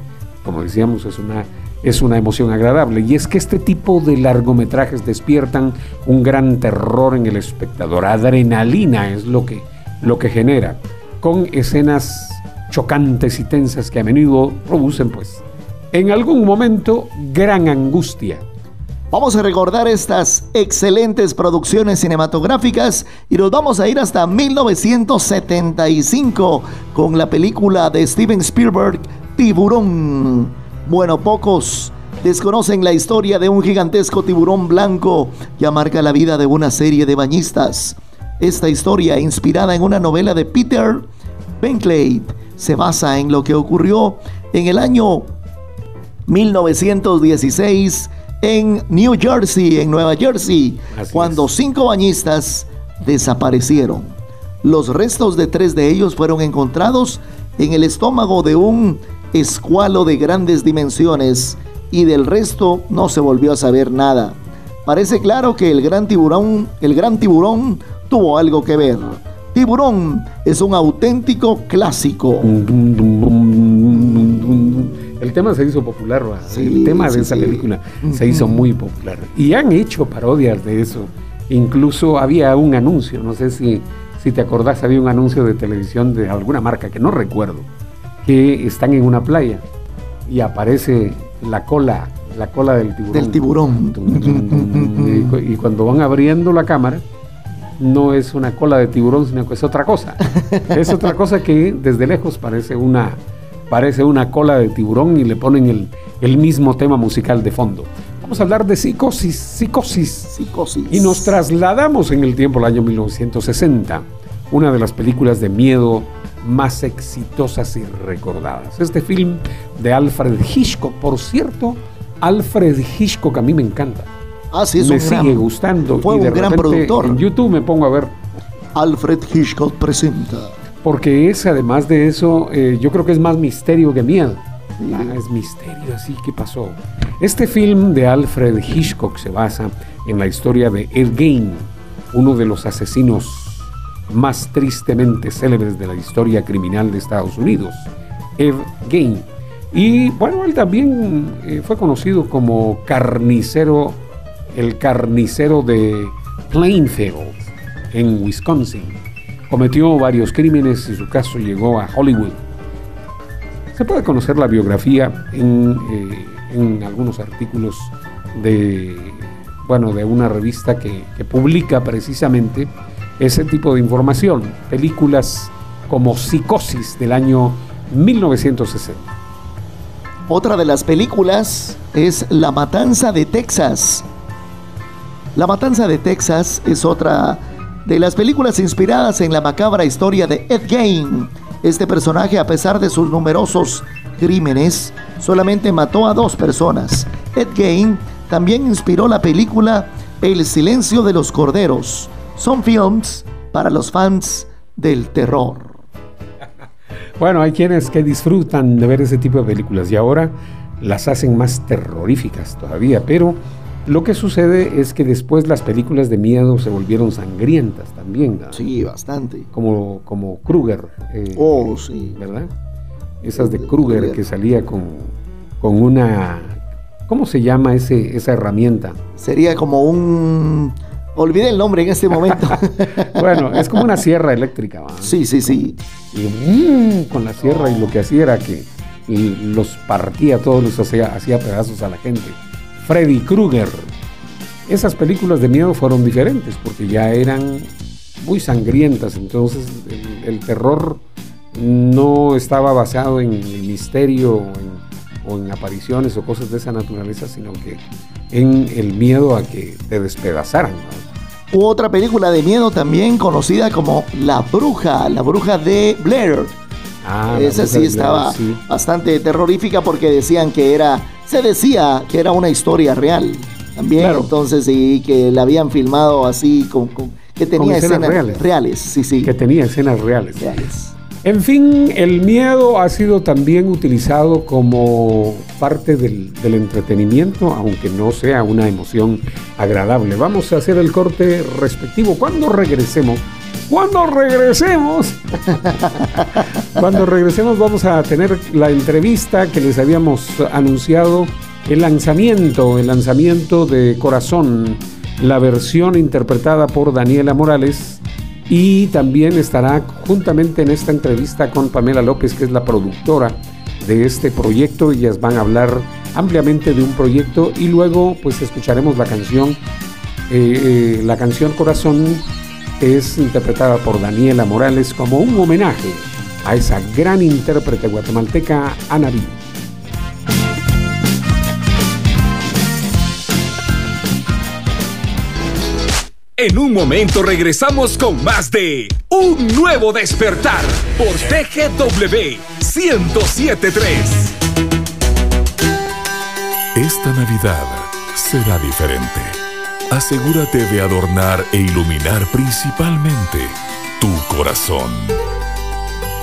S2: como decíamos, es una, es una emoción agradable. Y es que este tipo de largometrajes despiertan un gran terror en el espectador. Adrenalina es lo que, lo que genera, con escenas chocantes y tensas que a menudo producen, pues, en algún momento, gran angustia.
S3: Vamos a recordar estas excelentes producciones cinematográficas y nos vamos a ir hasta 1975 con la película de Steven Spielberg Tiburón. Bueno, pocos desconocen la historia de un gigantesco tiburón blanco que marca la vida de una serie de bañistas. Esta historia, inspirada en una novela de Peter Benkley, se basa en lo que ocurrió en el año 1916 en New Jersey, en Nueva Jersey,
S2: Así
S3: cuando cinco bañistas desaparecieron. Los restos de tres de ellos fueron encontrados en el estómago de un escualo de grandes dimensiones y del resto no se volvió a saber nada. Parece claro que el gran tiburón, el gran tiburón tuvo algo que ver. Tiburón es un auténtico clásico.
S2: El tema se hizo popular, el tema de esa
S3: sí.
S2: película se hizo muy popular. Y han hecho parodias de eso. Incluso había un anuncio, no sé si, si te acordás, había un anuncio de televisión de alguna marca que no recuerdo, que están en una playa y aparece la cola, la cola del tiburón.
S3: Del tiburón.
S2: Y cuando van abriendo la cámara, no es una cola de tiburón, sino que es otra cosa. Es otra cosa que desde lejos parece una, parece una cola de tiburón y le ponen el, el mismo tema musical de fondo. Vamos a hablar de psicosis, psicosis.
S3: Psicosis.
S2: Y nos trasladamos en el tiempo al año 1960, una de las películas de miedo más exitosas y recordadas. Este film de Alfred Hitchcock, por cierto, Alfred Hitchcock a mí me encanta.
S3: Ah, sí, es
S2: me
S3: un gran-
S2: sigue gustando.
S3: Fue
S2: y de
S3: un gran productor.
S2: En YouTube me pongo a ver,
S3: Alfred Hitchcock presenta.
S2: porque es además de eso, eh, yo creo que es más misterio que miedo. Ah, es misterio, así que pasó. Este film de Alfred Hitchcock se basa en la historia de Ed Gein, uno de los asesinos más tristemente célebres de la historia criminal de Estados Unidos, Ed Gein. Y bueno, él también eh, fue conocido como carnicero, el carnicero de Plainfield, en Wisconsin. Cometió varios crímenes y su caso llegó a Hollywood. Se puede conocer la biografía en, eh, algunos artículos de, bueno, de una revista que publica precisamente ese tipo de información. Películas como Psicosis del año 1960.
S3: Otra de las películas es La Matanza de Texas. La Matanza de Texas es otra de las películas inspiradas en la macabra historia de Ed Gein. Este personaje, a pesar de sus numerosos crímenes, solamente mató a dos personas. Ed Gein también inspiró la película El silencio de los corderos. Son films para los fans del terror.
S2: Bueno, hay quienes que disfrutan de ver ese tipo de películas y ahora las hacen más terroríficas todavía, pero lo que sucede es que después las películas de miedo se volvieron sangrientas también. ¿no?
S3: Sí, bastante.
S2: Como, como Kruger. eh,
S3: Oh, sí.
S2: ¿Verdad? Esas de Kruger que salía con, con una... ¿Cómo se llama ese, esa herramienta?
S3: Sería como un... Olvidé el nombre en este momento.
S2: Bueno, es como una sierra eléctrica.
S3: sí, sí, sí.
S2: Y mm, con la sierra y lo que hacía era que los partía todos, los hacía, hacía pedazos a la gente. Freddy Krueger. Esas películas de miedo fueron diferentes porque ya eran muy sangrientas, entonces el, el terror no estaba basado en el misterio en, o en apariciones o cosas de esa naturaleza, sino que en el miedo a que te despedazaran. ¿no?
S3: Otra película de miedo también conocida como La Bruja, la Bruja de Blair.
S2: Ah,
S3: Esa sí estaba
S2: Blair, sí.
S3: bastante terrorífica porque decían que era, se decía que era una historia real. También,
S2: Claro.
S3: entonces, y que la habían filmado así, con, con- que tenía
S2: escenas
S3: escenas,
S2: reales.
S3: reales. Sí, sí.
S2: que tenía escenas reales.
S3: reales.
S2: En fin, el miedo ha sido también utilizado como parte del, entretenimiento, aunque no sea una emoción agradable. Vamos a hacer el corte respectivo. Cuando regresemos, cuando regresemos, cuando regresemos vamos a tener la entrevista que les habíamos anunciado, el lanzamiento, el lanzamiento de Corazón, la versión interpretada por Daniela Morales y también estará juntamente en esta entrevista con Pamela López, que es la productora de este proyecto. Ellas van a hablar ampliamente de un proyecto y luego pues escucharemos la canción, eh, eh, la canción Corazón, es interpretada por Daniela Morales como un homenaje a esa gran intérprete guatemalteca, Anaví.
S1: En un momento regresamos con más de Un Nuevo Despertar por TGW 1073.
S5: Esta Navidad será diferente. Asegúrate de adornar e iluminar principalmente tu corazón.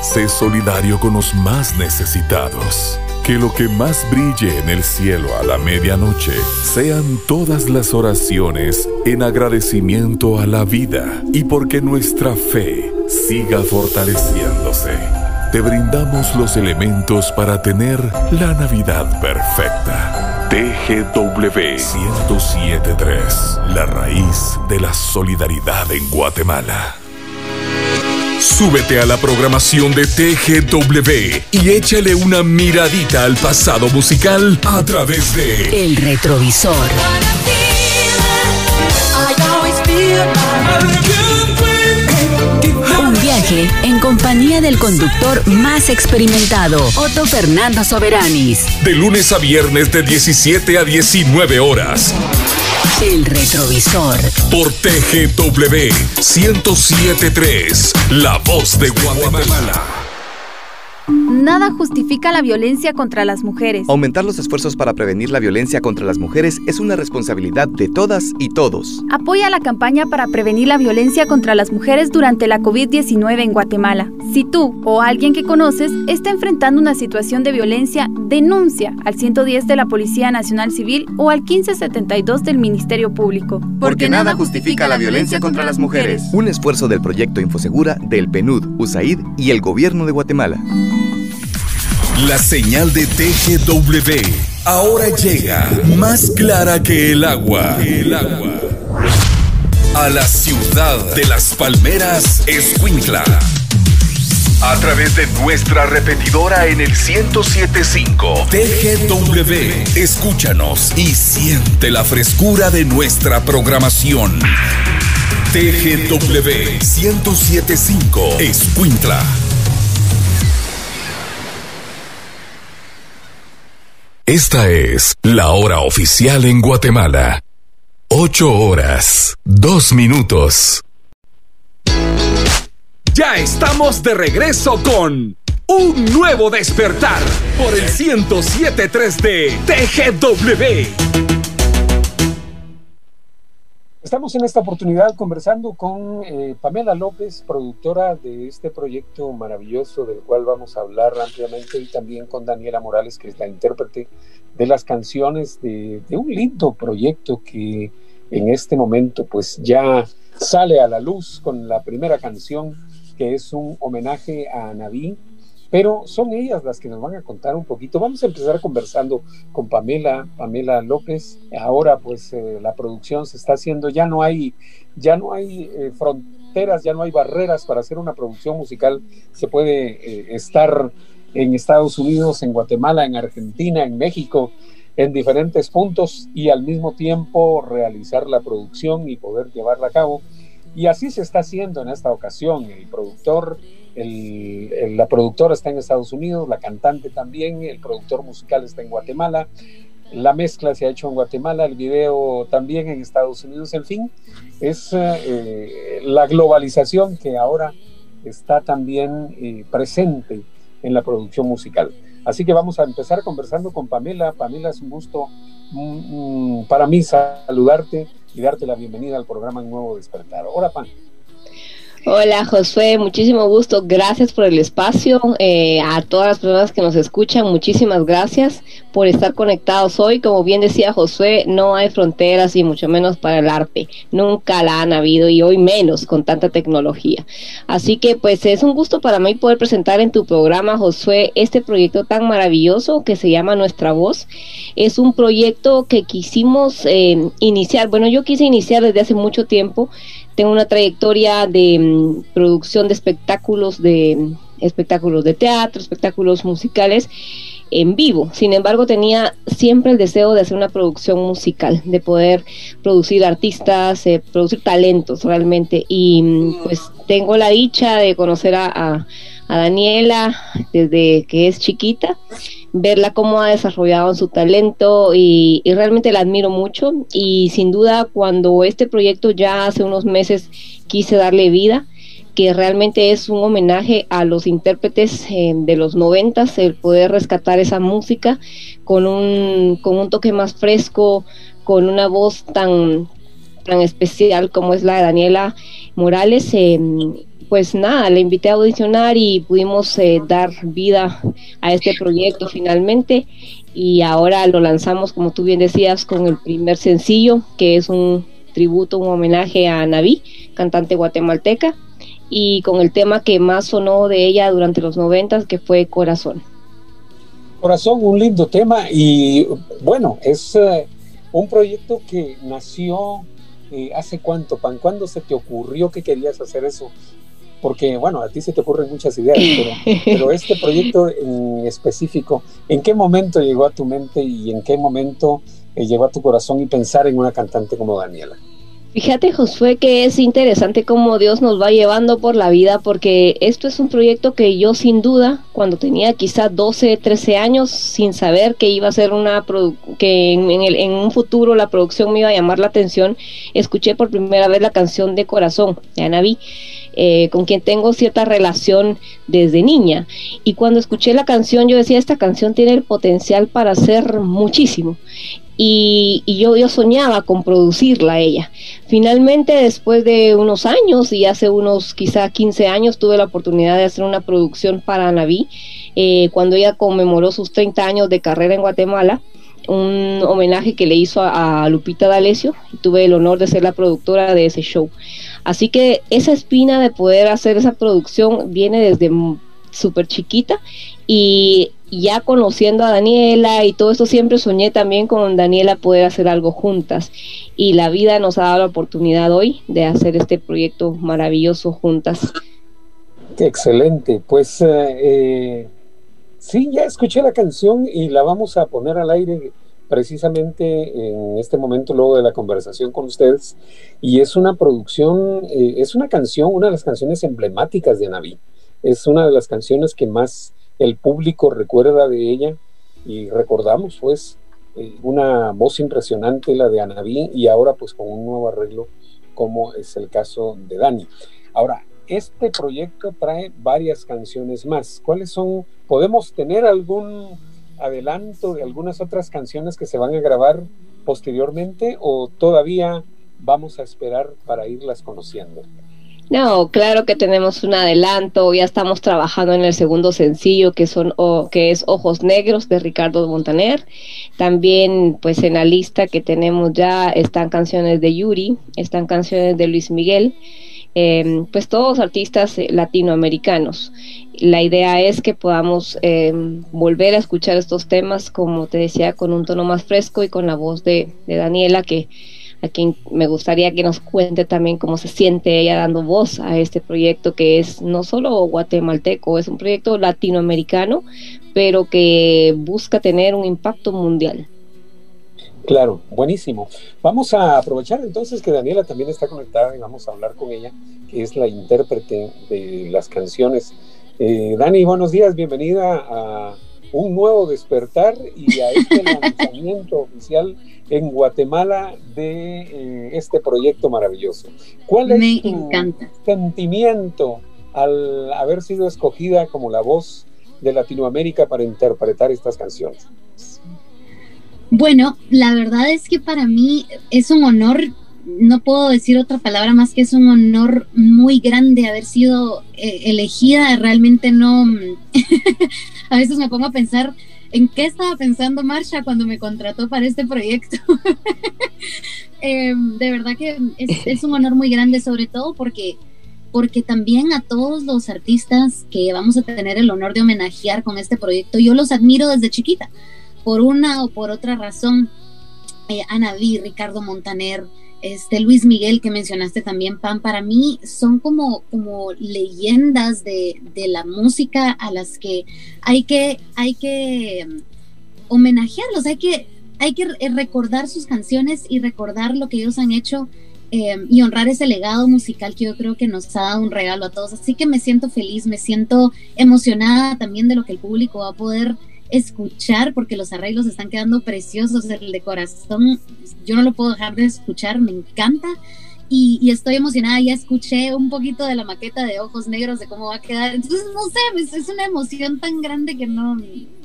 S5: Sé solidario con los más necesitados. Que lo que más brille en el cielo a la medianoche sean todas las oraciones en agradecimiento a la vida y porque nuestra fe siga fortaleciéndose. Te brindamos los elementos para tener la Navidad perfecta. TGW 1073, la raíz de la solidaridad en Guatemala.
S1: Súbete a la programación de TGW y échale una miradita al pasado musical a través de
S6: El retrovisor. Un viaje en compañía del conductor más experimentado, Otto Fernando Soberanis.
S1: de lunes a viernes de 17 a 19 horas
S6: El retrovisor.
S1: por TGW 1073, la voz de Guatemala.
S10: Nada justifica la violencia contra las mujeres.
S11: Aumentar los esfuerzos para prevenir la violencia contra las mujeres es una responsabilidad de todas y todos.
S10: Apoya la campaña para prevenir la violencia contra las mujeres durante la COVID-19 en Guatemala. Si tú o alguien que conoces está enfrentando una situación de violencia, denuncia al 110 de la Policía Nacional Civil o al 1572 del Ministerio Público.
S11: Porque nada justifica la violencia contra las mujeres. Un esfuerzo del proyecto Infosegura, del PNUD, USAID y el Gobierno de Guatemala.
S1: La señal de TGW ahora llega más clara que el agua. El agua. A la ciudad de las palmeras, Escuintla. A través de nuestra repetidora en el 1075 TGW. Escúchanos y siente la frescura de nuestra programación. TGW 1075 Escuintla. Esta es la hora oficial en Guatemala. 8 horas, 2 minutos. Ya estamos de regreso con Un Nuevo Despertar por el 1073 de TGW.
S2: Estamos en esta oportunidad conversando con eh, Pamela López, productora de este proyecto maravilloso del cual vamos a hablar ampliamente, y también con Daniela Morales, que es la intérprete de las canciones de, de un lindo proyecto que en este momento pues ya sale a la luz con la primera canción, que es un homenaje a Naví, pero son ellas las que nos van a contar un poquito. Vamos a empezar conversando con Pamela, Pamela López. Ahora pues eh, la producción se está haciendo, ya no hay, ya no hay eh, fronteras, ya no hay barreras para hacer una producción musical. Se puede eh, estar en Estados Unidos, en Guatemala, en Argentina, en México, en diferentes puntos y al mismo tiempo realizar la producción y poder llevarla a cabo. Y así se está haciendo en esta ocasión. El productor, la productora está en Estados Unidos, la cantante también, el productor musical está en Guatemala, la mezcla se ha hecho en Guatemala, el video también en Estados Unidos, en fin, es eh, la globalización que ahora está también eh, presente en la producción musical. Así que vamos a empezar conversando con Pamela. Pamela, es un gusto mm, mm, para mí saludarte y darte la bienvenida al programa Nuevo Despertar. Hola, Pam.
S12: Hola Josué, muchísimo gusto, gracias por el espacio, eh, a todas las personas que nos escuchan, muchísimas gracias por estar conectados hoy, como bien decía Josué, no hay fronteras y mucho menos para el arte, nunca la han habido y hoy menos con tanta tecnología. Así que pues es un gusto para mí poder presentar en tu programa Josué este proyecto tan maravilloso que se llama Nuestra Voz. Es un proyecto que quisimos eh, iniciar, bueno yo quise iniciar desde hace mucho tiempo, tengo una trayectoria de mm, producción de espectáculos de mm, espectáculos de teatro, espectáculos musicales en vivo. Sin embargo, tenía siempre el deseo de hacer una producción musical, de poder producir artistas, eh, producir talentos realmente. Y mm, pues tengo la dicha de conocer a, Daniela desde que es chiquita, verla cómo ha desarrollado su talento y, realmente la admiro mucho y sin duda cuando este proyecto ya hace unos meses quise darle vida, que realmente es un homenaje a los intérpretes eh, de los noventas, el poder rescatar esa música con un, con un toque más fresco, con una voz tan, tan especial como es la de Daniela Morales. eh, pues nada, le invité a audicionar y pudimos eh, dar vida a este proyecto finalmente y ahora lo lanzamos, como tú bien decías, con el primer sencillo, que es un tributo, un homenaje a Naví, cantante guatemalteca, y con el tema que más sonó de ella durante los noventas, que fue Corazón.
S2: Corazón, un lindo tema y bueno, es eh, un proyecto que nació eh, hace cuánto, Pan, ¿cuándo se te ocurrió que querías hacer eso? Porque bueno, a ti se te ocurren muchas ideas, pero, pero este proyecto en específico, ¿en qué momento llegó a tu mente y en qué momento eh, llegó a tu corazón y pensar en una cantante como Daniela?
S12: Fíjate, Josué, que es interesante cómo Dios nos va llevando por la vida, porque esto es un proyecto que yo sin duda, cuando tenía quizá 12, 13 años, sin saber que iba a ser una que en, en el- en un futuro la producción me iba a llamar la atención, escuché por primera vez la canción de Corazón de Anaví, eh, con quien tengo cierta relación desde niña. Y cuando escuché la canción, yo decía, esta canción tiene el potencial para hacer muchísimo. Y, yo, soñaba con producirla ella. Finalmente, después de unos años, y hace unos quizá 15 años, tuve la oportunidad de hacer una producción para Naví, eh, cuando ella conmemoró sus 30 años de carrera en Guatemala, un homenaje que le hizo a, a Lupita D'Alessio, y tuve el honor de ser la productora de ese show. Así que esa espina de poder hacer esa producción viene desde súper chiquita y ya conociendo a Daniela y todo esto siempre soñé también con Daniela poder hacer algo juntas y la vida nos ha dado la oportunidad hoy de hacer este proyecto maravilloso juntas.
S2: Qué excelente. Pues eh, eh, sí, ya escuché la canción y la vamos a poner al aire precisamente en este momento luego de la conversación con ustedes. Y es una producción, eh, es una canción, una de las canciones emblemáticas de Naví. Es una de las canciones que más el público recuerda de ella y recordamos pues eh, una voz impresionante la de Anaví y ahora pues con un nuevo arreglo como es el caso de Dani. Ahora, este proyecto trae varias canciones más. ¿Cuáles son? ¿Podemos tener algún adelanto de algunas otras canciones que se van a grabar posteriormente o todavía vamos a esperar para irlas conociendo?
S12: No, claro que tenemos un adelanto, ya estamos trabajando en el segundo sencillo que son o- que es Ojos Negros de Ricardo Montaner. También pues en la lista que tenemos ya están canciones de Yuri, están canciones de Luis Miguel, eh, pues todos artistas eh, latinoamericanos. La idea es que podamos eh, volver a escuchar estos temas, como te decía, con un tono más fresco y con la voz de, de Daniela que a quien me gustaría que nos cuente también cómo se siente ella dando voz a este proyecto que es no solo guatemalteco, es un proyecto latinoamericano, pero que busca tener un impacto mundial.
S2: Claro, buenísimo. Vamos a aprovechar entonces que Daniela también está conectada y vamos a hablar con ella, que es la intérprete de las canciones. Eh, Dani, buenos días, bienvenida a un nuevo despertar y a este lanzamiento oficial en Guatemala de eh, este proyecto maravilloso. ¿Cuál es tu
S13: encanta.
S2: sentimiento al haber sido escogida como la voz de Latinoamérica para interpretar estas canciones?
S13: Bueno, la verdad es que para mí es un honor, no puedo decir otra palabra más que es un honor muy grande haber sido eh, elegida. Realmente no, a veces me pongo a pensar en qué estaba pensando Marsha cuando me contrató para este proyecto. Eh, de verdad que es, es un honor muy grande, sobre todo porque porque también a todos los artistas que vamos a tener el honor de homenajear con este proyecto, yo los admiro desde chiquita, por una o por otra razón. Eh, Ana Vi, Ricardo Montaner, este Luis Miguel que mencionaste también, Pan, para mí son como, como leyendas de, de la música a las que hay que, hay que um, homenajearlos, hay que, hay que re- recordar sus canciones y recordar lo que ellos han hecho eh, y honrar ese legado musical que yo creo que nos ha dado un regalo a todos. Así que me siento feliz, me siento emocionada también de lo que el público va a poder escuchar porque los arreglos están quedando preciosos, el de corazón, yo no lo puedo dejar de escuchar, me encanta. Y, estoy emocionada, ya escuché un poquito de la maqueta de Ojos Negros, de cómo va a quedar. Entonces, no sé, es, una emoción tan grande que no,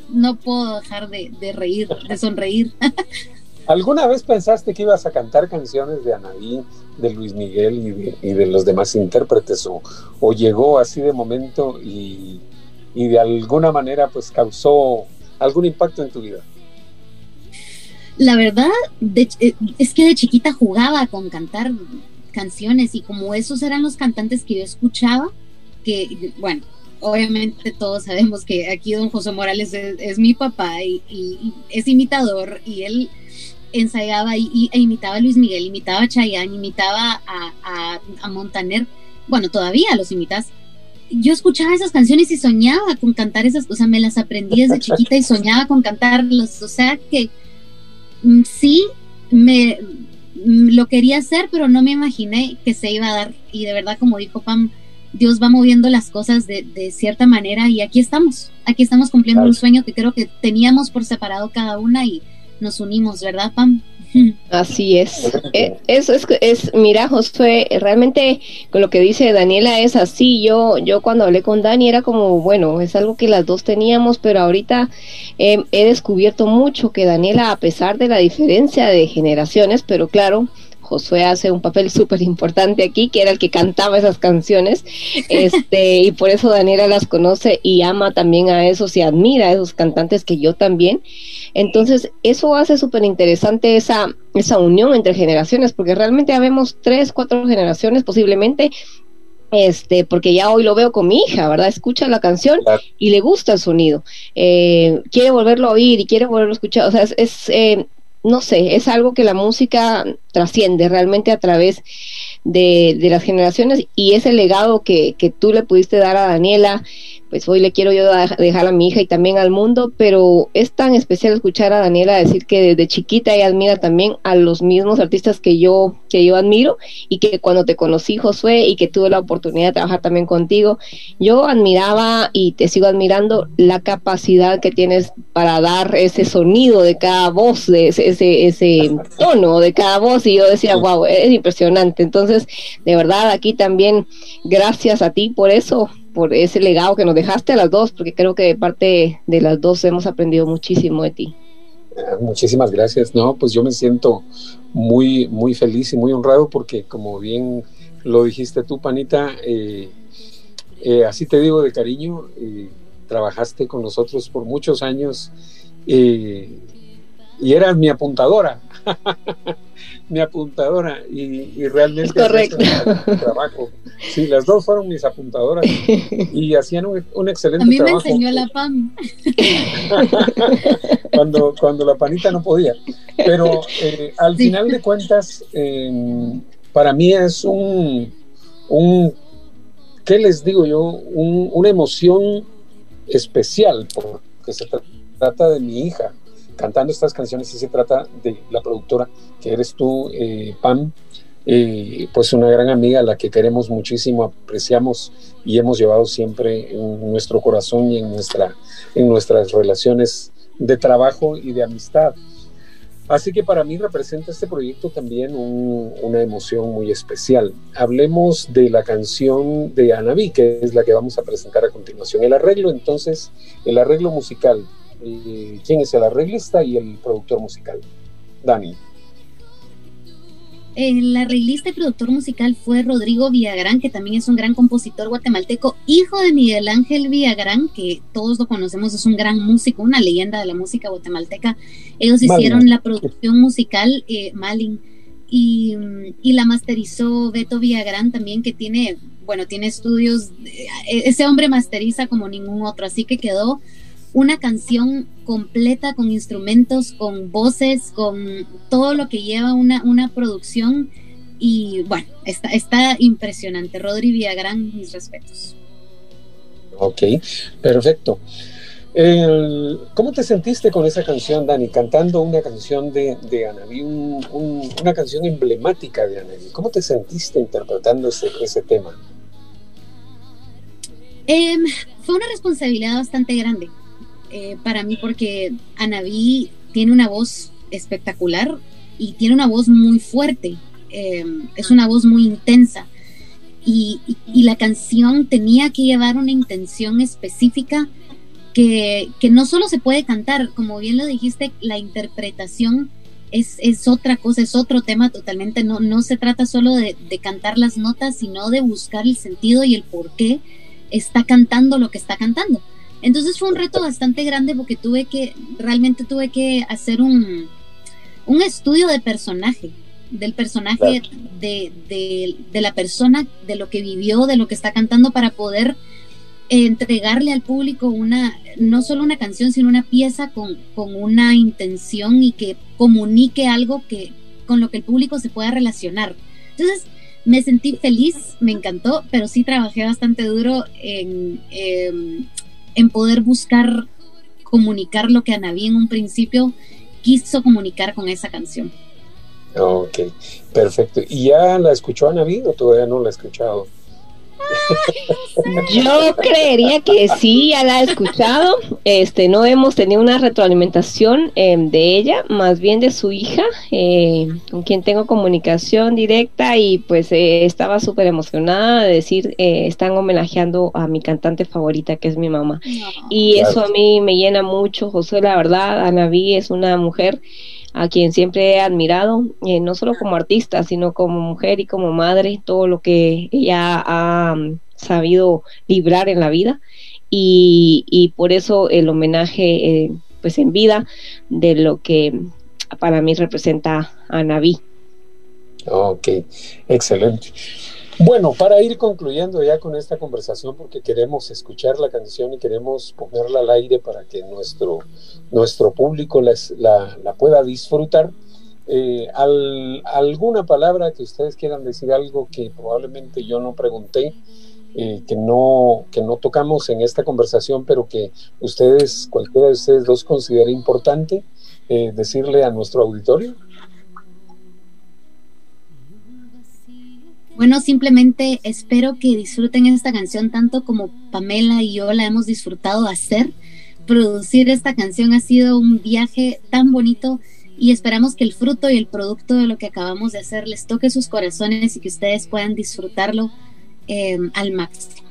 S13: no puedo dejar de, reír, de sonreír.
S2: ¿Alguna vez pensaste que ibas a cantar canciones de Anaí, de Luis Miguel y de, y de los demás intérpretes? O, ¿O, llegó así de momento y, y, de alguna manera pues causó algún impacto en tu vida?
S13: La verdad, de, es que de chiquita jugaba con cantar canciones y como esos eran los cantantes que yo escuchaba, que bueno, obviamente todos sabemos que aquí don José Morales es, mi papá y, es imitador y él ensayaba y, e imitaba a Luis Miguel, imitaba a Chayanne, imitaba a, Montaner, bueno, todavía los imitas. Yo escuchaba esas canciones y soñaba con cantar esas cosas, me las aprendí desde chiquita y soñaba con cantarlas, o sea que mm, sí, me mm, lo quería hacer, pero no me imaginé que se iba a dar y de verdad, como dijo Pam, Dios va moviendo las cosas de, de, cierta manera y aquí estamos, aquí estamos cumpliendo claro. un sueño que creo que teníamos por separado cada una y nos unimos, ¿verdad, Pam?
S12: Así es. Eso es, es, mira, Josué, realmente con lo que dice Daniela es así. Yo, yo cuando hablé con Dani era como, bueno, es algo que las dos teníamos, pero ahorita eh, he descubierto mucho que Daniela, a pesar de la diferencia de generaciones, pero claro, Josué hace un papel súper importante aquí, que era el que cantaba esas canciones, este, y por eso Daniela las conoce y ama también a esos y admira a esos cantantes que yo también. Entonces, eso hace súper interesante esa, esa unión entre generaciones, porque realmente habemos tres, cuatro generaciones posiblemente este, porque ya hoy lo veo con mi hija, ¿verdad? Escucha la canción claro. y le gusta el sonido, eh, quiere volverlo a oír y quiere volverlo a escuchar, o sea, es, es eh, no sé, es algo que la música trasciende realmente a través de, las generaciones y ese legado que, tú le pudiste dar a Daniela, pues hoy le quiero yo dejar a mi hija y también al mundo, pero es tan especial escuchar a Daniela decir que desde chiquita ella admira también a los mismos artistas que yo, que yo admiro y que cuando te conocí Josué y que tuve la oportunidad de trabajar también contigo, yo admiraba y te sigo admirando la capacidad que tienes para dar ese sonido de cada voz, de ese, ese, ese tono de cada voz y yo decía, wow, es impresionante. Entonces, de verdad, aquí también gracias a ti por eso, por ese legado que nos dejaste a las dos, porque creo que de parte de las dos hemos aprendido muchísimo de ti.
S2: Muchísimas gracias. No, pues yo me siento muy, muy feliz y muy honrado porque como bien lo dijiste tú, Panita, eh, eh, así te digo de cariño, eh, trabajaste con nosotros por muchos años y eras mi apuntadora. mi apuntadora y, y realmente
S12: correcto
S2: trabajo. Sí, las dos fueron mis apuntadoras y hacían un, un excelente
S13: A mí
S2: trabajo.
S13: me enseñó la PAM.
S2: cuando, cuando la panita no podía. Pero eh, al sí. final de cuentas, eh, para mí es un, un, ¿qué les digo yo? Un, una emoción especial porque se trata de mi hija cantando estas canciones y se trata de la productora que eres tú, eh, Pam, pues una gran amiga a la que queremos muchísimo, apreciamos y hemos llevado siempre en nuestro corazón y en, nuestra, en nuestras relaciones de trabajo y de amistad. Así que para mí representa este proyecto también un, una emoción muy especial. Hablemos de la canción de Anaví, que es la que vamos a presentar a continuación. El arreglo, entonces, el arreglo musical. Eh, ¿Quién es el arreglista y el productor musical? Dani.
S13: El arreglista y productor musical fue Rodrigo Villagrán, que también es un gran compositor guatemalteco, hijo de Miguel Ángel Villagrán, que todos lo conocemos, es un gran músico, una leyenda de la música guatemalteca. Ellos Malin. hicieron la producción musical, eh, Malin, y, y, la masterizó Beto Villagrán también, que tiene, bueno, tiene estudios, ese hombre masteriza como ningún otro, así que quedó una canción completa con instrumentos, con voces, con todo lo que lleva una, una producción. Y bueno, está, está impresionante. Rodri Villagrán, mis respetos.
S2: Ok, perfecto. El- ¿Cómo te sentiste con esa canción, Dani? Cantando una canción de, de Anaví, un- un- una canción emblemática de Anaví. ¿Cómo te sentiste interpretando ese, ese tema?
S13: Em, fue una responsabilidad bastante grande eh, para mí porque Anaví tiene una voz espectacular y tiene una voz muy fuerte. Em, es una voz muy intensa. Y, la canción tenía que llevar una intención específica que, no solo se puede cantar, como bien lo dijiste, la interpretación es, otra cosa, es otro tema totalmente. No, no se trata solo de, de cantar las notas, sino de buscar el sentido y el por qué está cantando lo que está cantando. Entonces fue un reto bastante grande porque tuve que, realmente tuve que hacer un, un estudio de personaje, del personaje de, de- de la persona, de lo que vivió, de lo que está cantando para poder entregarle al público una, no solo una canción, sino una pieza con, con una intención y que comunique algo que, con lo que el público se pueda relacionar. Entonces, me sentí feliz, me encantó, pero sí trabajé bastante duro en, em, en poder buscar comunicar lo que Anaví en un principio quiso comunicar con esa canción.
S2: Ok, perfecto. ¿Y ya la escuchó Anaví o todavía no la ha escuchado?
S12: Yo creería que sí, ya la he escuchado. Este, no hemos tenido una retroalimentación eh, de ella, más bien de su hija, eh, con quien tengo comunicación directa y pues eh, estaba súper emocionada de decir, eh, están homenajeando a mi cantante favorita, que es mi mamá. Y
S14: Claro.
S12: eso a mí me llena mucho, José, la verdad, Anaví es una mujer a quien siempre he admirado, eh, no solo como artista, sino como mujer y como madre, todo lo que ella ha mm, sabido librar en la vida. Y, por eso el homenaje, eh, pues en vida, de lo que para mí representa a Naví.
S2: Ok, excelente. Bueno, para ir concluyendo ya con esta conversación, porque queremos escuchar la canción y queremos ponerla al aire para que nuestro, nuestro público la, la pueda disfrutar. eh, al- ¿Alguna palabra que ustedes quieran decir, algo que probablemente yo no pregunté, eh, que, no, que no tocamos en esta conversación, pero que ustedes, cualquiera de ustedes dos, considere importante eh, decirle a nuestro auditorio?
S13: Bueno, simplemente espero que disfruten esta canción tanto como Pamela y yo la hemos disfrutado hacer. Producir esta canción ha sido un viaje tan bonito y esperamos que el fruto y el producto de lo que acabamos de hacer les toque sus corazones y que ustedes puedan disfrutarlo eh, al máximo.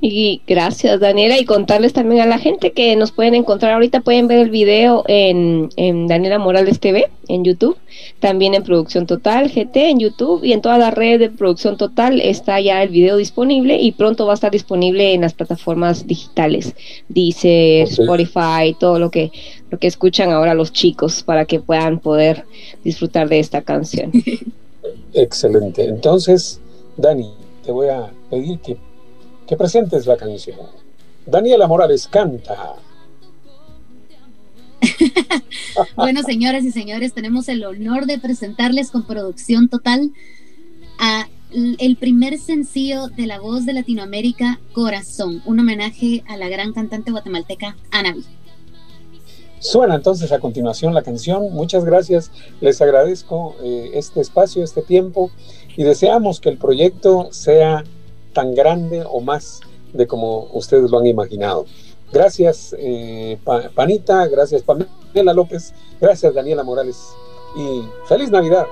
S12: Y gracias, Daniela, y contarles también a la gente que nos pueden encontrar. Ahorita, pueden ver el video en, en Daniela Morales TV, en YouTube, también en Producción Total GT, en YouTube. Y en todas las redes de Producción Total está ya el video disponible y pronto va a estar disponible en las plataformas digitales, Deezer, Spotify, todo lo que, lo que escuchan ahora los chicos para que puedan poder disfrutar de esta canción.
S2: Excelente. Entonces, Dani, te voy a pedir que, que presentes la canción. Daniela Morales canta.
S13: Bueno, señoras y señores, tenemos el honor de presentarles con producción total a el primer sencillo de la voz de Latinoamérica, Corazón, un homenaje a la gran cantante guatemalteca Anaví.
S2: Suena entonces a continuación la canción. Muchas gracias. Les agradezco eh, este espacio, este tiempo y deseamos que el proyecto sea tan grande o más de como ustedes lo han imaginado. Gracias, eh, Pa- Panita. Gracias, Pamela López. Gracias, Daniela Morales. Y feliz Navidad.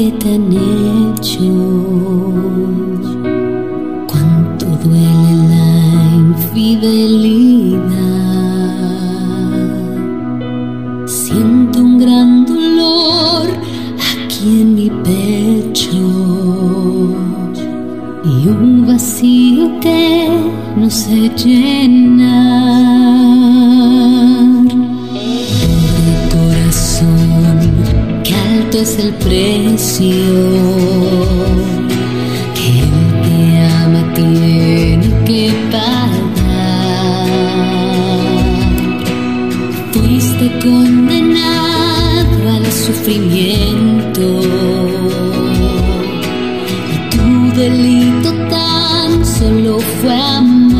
S15: Que te han hecho. Cuánto duele la infidelidad. Siento un gran dolor aquí en mi pecho y un vacío que no se llena. preguntes el precio. Quien te ama tiene que pagar.
S6: Fuiste condenado al sufrimiento. Y tu delito tan solo fue amar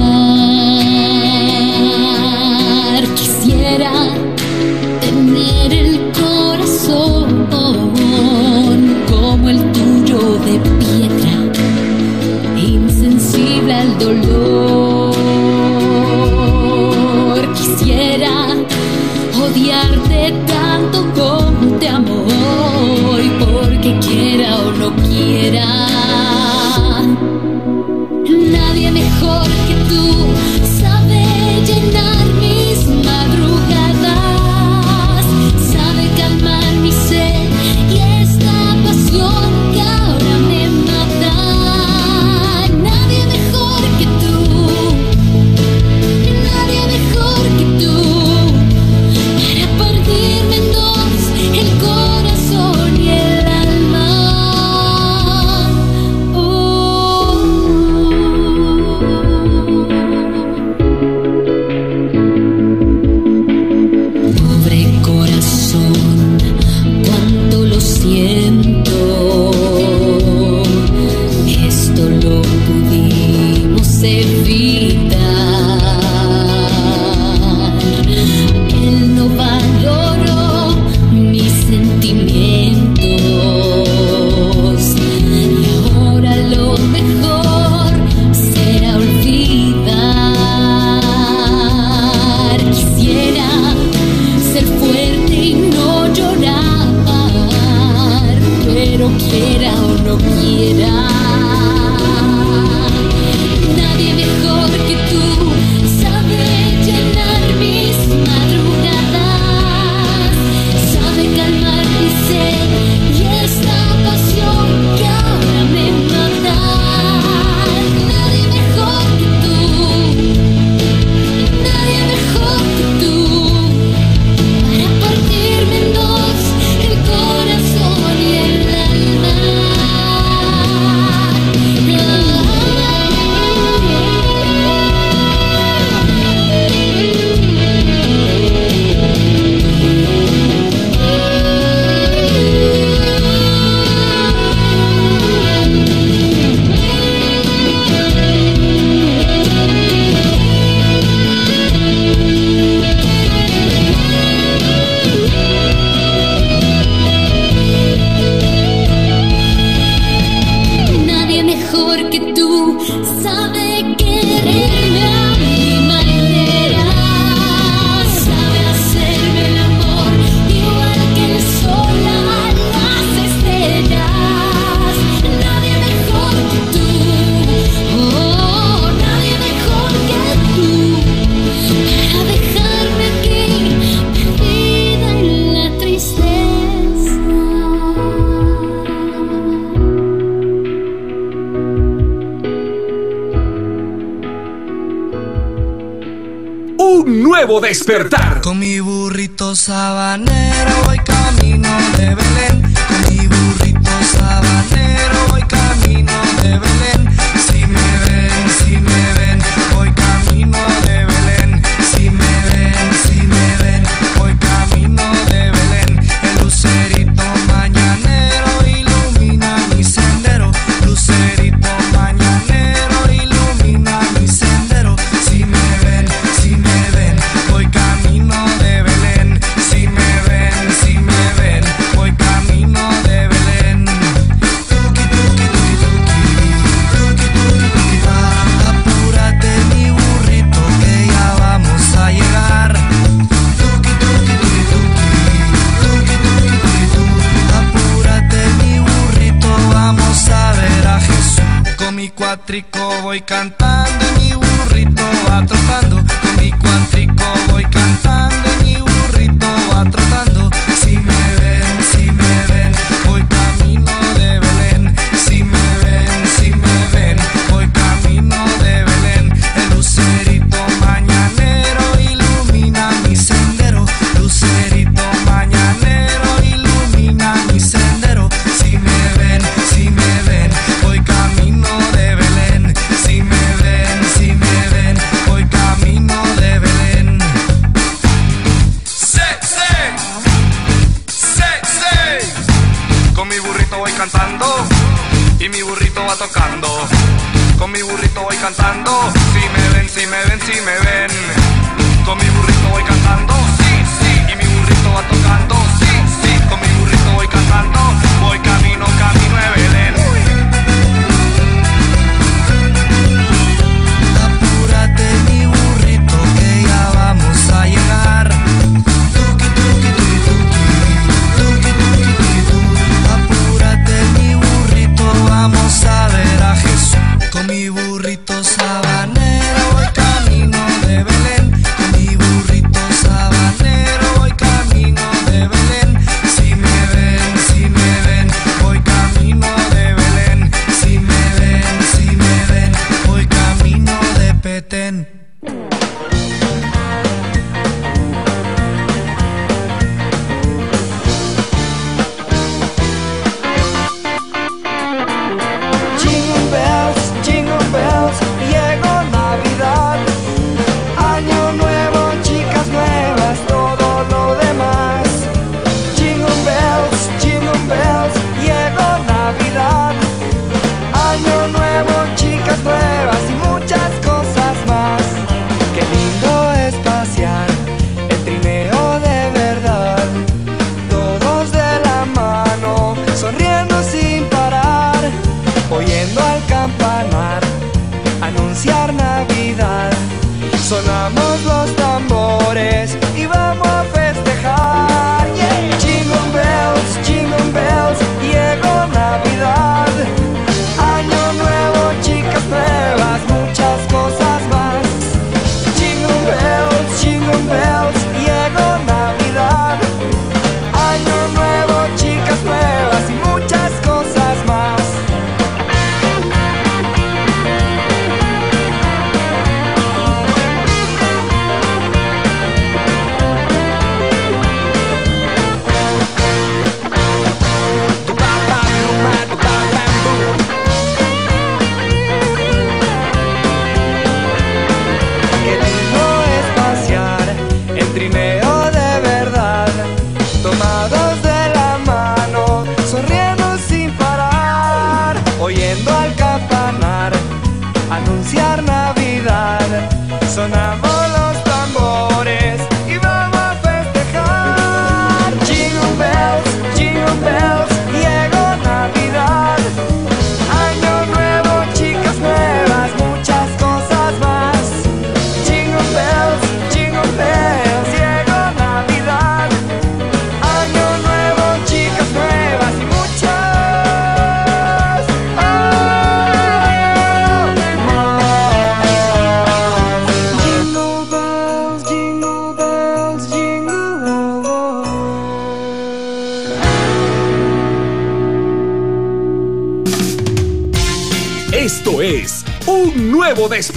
S1: nuevo despertar.
S16: Con mi burrito sabanero voy camino de Belén. Con mi burrito sabanero voy camino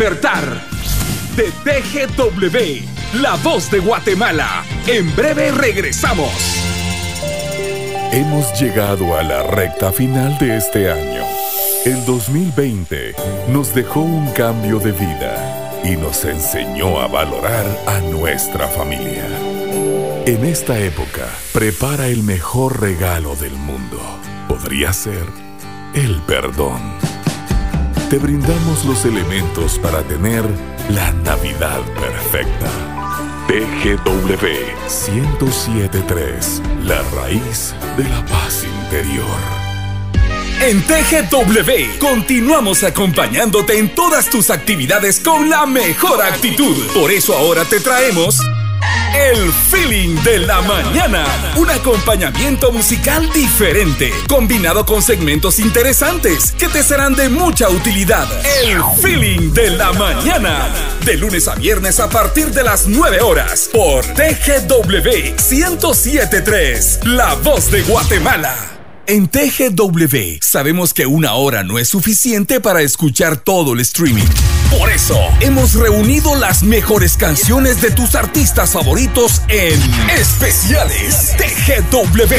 S16: de
S1: TGW, la voz de Guatemala. En breve regresamos.
S5: Hemos llegado a la recta final de este año. El 2020 nos dejó un cambio de vida y nos enseñó a valorar a nuestra familia. En esta época, prepara el mejor regalo del mundo. Podría ser el perdón. Te brindamos los elementos para tener la Navidad perfecta. TGW 1073, la raíz de la paz interior.
S1: En TGW continuamos acompañándote en todas tus actividades con la mejor actitud. Por eso ahora te traemos el feeling de la mañana. Un acompañamiento musical diferente, combinado con segmentos interesantes que te serán de mucha utilidad. El feeling de la mañana. De lunes a viernes a partir de las 9 horas por TGW 1073, La Voz de Guatemala. En TGW sabemos que una hora no es suficiente para escuchar todo el streaming. Por eso hemos reunido las mejores canciones de tus artistas favoritos en especiales TGW.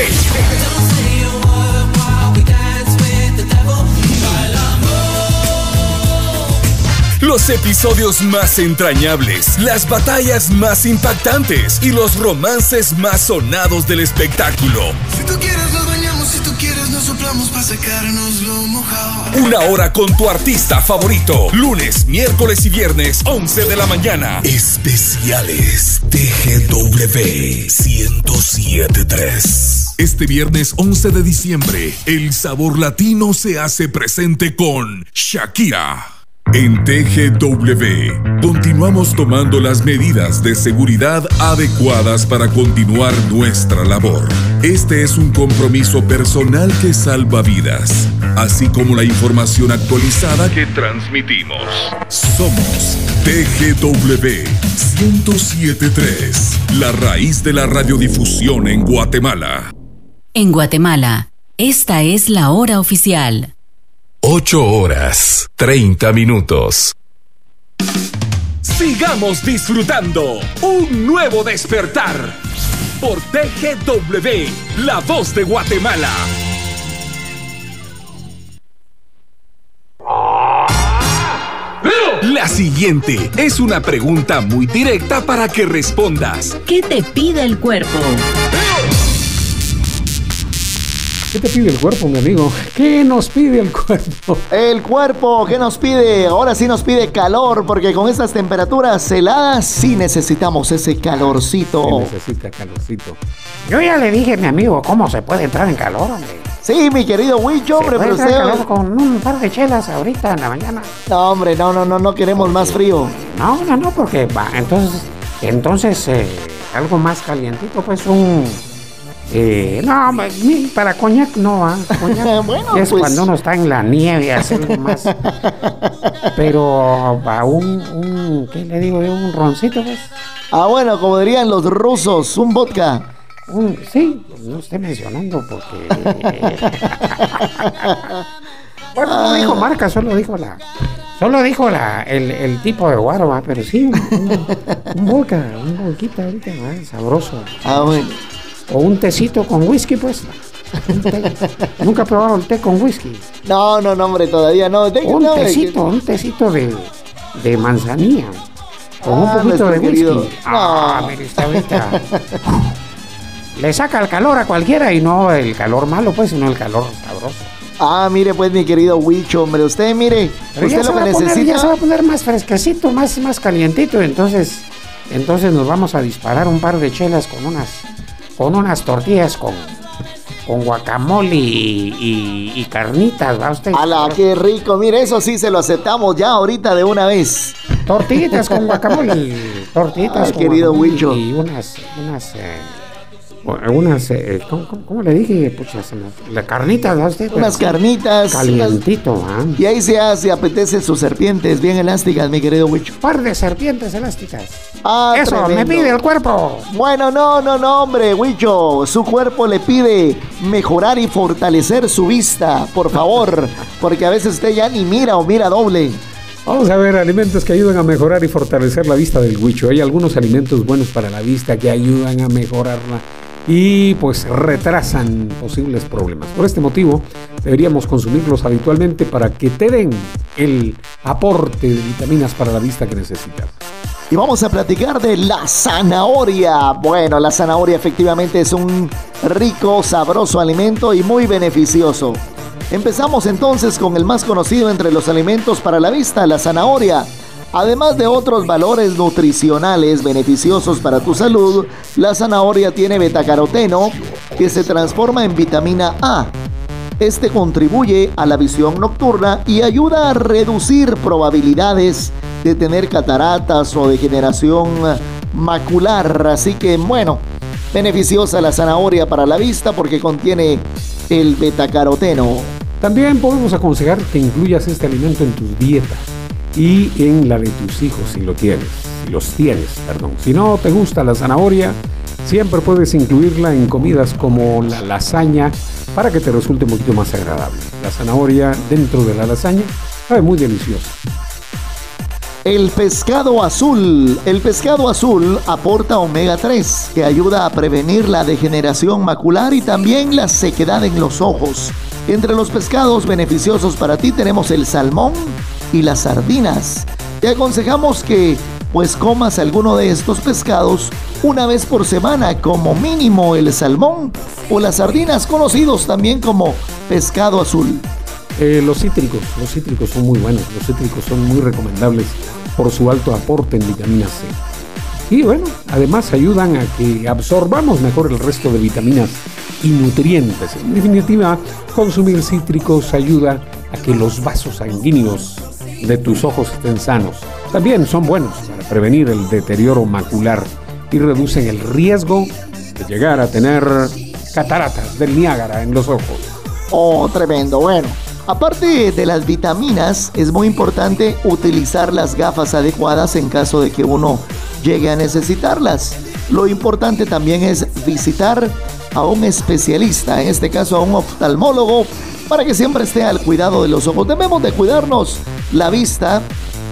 S1: Los episodios más entrañables, las batallas más impactantes y los romances más sonados del espectáculo.
S7: Si tú quieres nos bañamos, si tú quieres nos soplamos para secarnos lo mojado.
S1: Una hora con tu artista favorito. Lunes, miércoles y viernes, 11 de la mañana. Especiales TGW 1073. Este viernes 11 de diciembre, el sabor latino se hace presente con Shakira. En TGW continuamos tomando las medidas de seguridad adecuadas para continuar nuestra labor. Este es un compromiso personal que salva vidas, así como la información actualizada que transmitimos. Somos TGW 1073, la raíz de la radiodifusión en Guatemala.
S6: En Guatemala, esta es la hora oficial.
S1: 8 horas 30 minutos. Sigamos disfrutando un nuevo despertar por TGW, la voz de Guatemala. La siguiente es una pregunta muy directa para que respondas.
S8: ¿Qué te pide el cuerpo?
S2: ¿Qué te pide el cuerpo, mi amigo? ¿Qué nos pide el cuerpo?
S3: El cuerpo, ¿qué nos pide? Ahora sí nos pide calor, porque con estas temperaturas heladas sí necesitamos ese calorcito.
S2: necesita calorcito.
S17: Yo ya le dije a mi amigo cómo se puede entrar en calor, hombre.
S3: Sí, mi querido Wicho, hombre,
S17: puede
S3: pero
S17: entrar en
S3: usted...
S17: calor con un par de chelas ahorita en la mañana.
S3: No, hombre, no, no, no, no queremos más frío.
S17: No, no, no, porque va, entonces, entonces eh, algo más calientito, pues un... eh, no, para coñac no, ah, coñac
S3: Bueno,
S17: es
S3: pues.
S17: cuando uno está en la nieve, algo más. Pero a un, un, ¿qué le digo yo? Un roncito, pues.
S3: Ah, bueno, como dirían los rusos, un vodka.
S17: Un, sí, no esté mencionando porque... bueno, no dijo marca, solo dijo la... Solo dijo la, el, el tipo de guaro, pero sí, un, un, un vodka, un vodquita ahorita, sabroso.
S3: Ah, bueno.
S17: O un tecito con whisky, pues. Nunca el té con whisky.
S3: No, no, no, hombre, todavía no. Deje-
S17: Un
S3: no,
S17: tecito, un tecito de, de manzanilla. Con un
S3: Ah,
S17: poquito de whisky. Ah, mire, está ahorita. Le saca el calor a cualquiera y no el calor malo, pues, sino el calor sabroso.
S3: Ah, mire, pues, mi querido Wicho, hombre, usted, mire,
S17: Pero
S3: usted lo que
S17: a poner, ya
S3: necesita...
S17: se va a poner más fresquecito, más, más calientito. Entonces, entonces nos vamos a disparar un par de chelas con unas, con unas tortillas con, con guacamole y, y- y carnitas, ¿va usted?
S3: ¡Hala, qué rico! Mire, eso sí se lo aceptamos ya ahorita de una vez.
S17: Tortillitas con guacamole. Tortillitas
S3: Ay,
S17: con
S3: querido
S17: guacamole
S3: Huicho.
S17: Y unas, unas, eh, unas, eh, ¿cómo, cómo- cómo le dije? Pucha, me- las carnitas, ¿va usted?
S3: Unas carnitas.
S17: Calientito, ¿ah?
S3: Y ahí se hace, apetece sus serpientes bien elásticas, mi querido Wicho.
S17: Par de serpientes elásticas.
S3: Ah,
S17: Eso, me
S3: tremendo.
S17: pide el cuerpo.
S3: Bueno, no, no, no, hombre, Wicho. Su cuerpo le pide mejorar y fortalecer su vista, por favor. Porque a veces usted ya ni mira o mira doble.
S2: Vamos a ver alimentos que ayudan a mejorar y fortalecer la vista del huicho. Hay algunos alimentos buenos para la vista que ayudan a mejorarla y pues retrasan posibles problemas. Por este motivo deberíamos consumirlos habitualmente para que te den el aporte de vitaminas para la vista que necesitas.
S3: Y vamos a platicar de la zanahoria. Bueno, la zanahoria efectivamente es un rico, sabroso alimento y muy beneficioso. Empezamos entonces con el más conocido entre los alimentos para la vista, la zanahoria. Además de otros valores nutricionales beneficiosos para tu salud, la zanahoria tiene betacaroteno que se transforma en vitamina A. Este contribuye a la visión nocturna y ayuda a reducir probabilidades de tener cataratas o degeneración macular. Así que bueno, beneficiosa la zanahoria para la vista porque contiene el betacaroteno.
S2: También podemos aconsejar que incluyas este alimento en tus dietas y en la de tus hijos si lo tienes, si los tienes, perdón. Si no te gusta la zanahoria, siempre puedes incluirla en comidas como la lasaña para que te resulte un poquito más agradable. La zanahoria dentro de la lasaña sabe muy deliciosa.
S3: El pescado azul. El pescado azul aporta omega 3 que ayuda a prevenir la degeneración macular y también la sequedad en los ojos. Entre los pescados beneficiosos para ti tenemos el salmón y las sardinas. Te aconsejamos que pues comas alguno de estos pescados una vez por semana, como mínimo el salmón o las sardinas, conocidos también como pescado azul.
S2: Eh, los cítricos, los cítricos son muy buenos, los cítricos son muy recomendables por su alto aporte en vitamina C. Y bueno, además ayudan a que absorbamos mejor el resto de vitaminas y nutrientes. En definitiva, consumir cítricos ayuda a que los vasos sanguíneos de tus ojos estén sanos. También son buenos para prevenir el deterioro macular y reducen el riesgo de llegar a tener cataratas del Niágara en los ojos.
S3: Oh, tremendo. Bueno, aparte de las vitaminas, es muy importante utilizar las gafas adecuadas en caso de que uno llegue a necesitarlas. Lo importante también es visitar a un especialista, en este caso a un oftalmólogo, para que siempre esté al cuidado de los ojos. Debemos de cuidarnos. La vista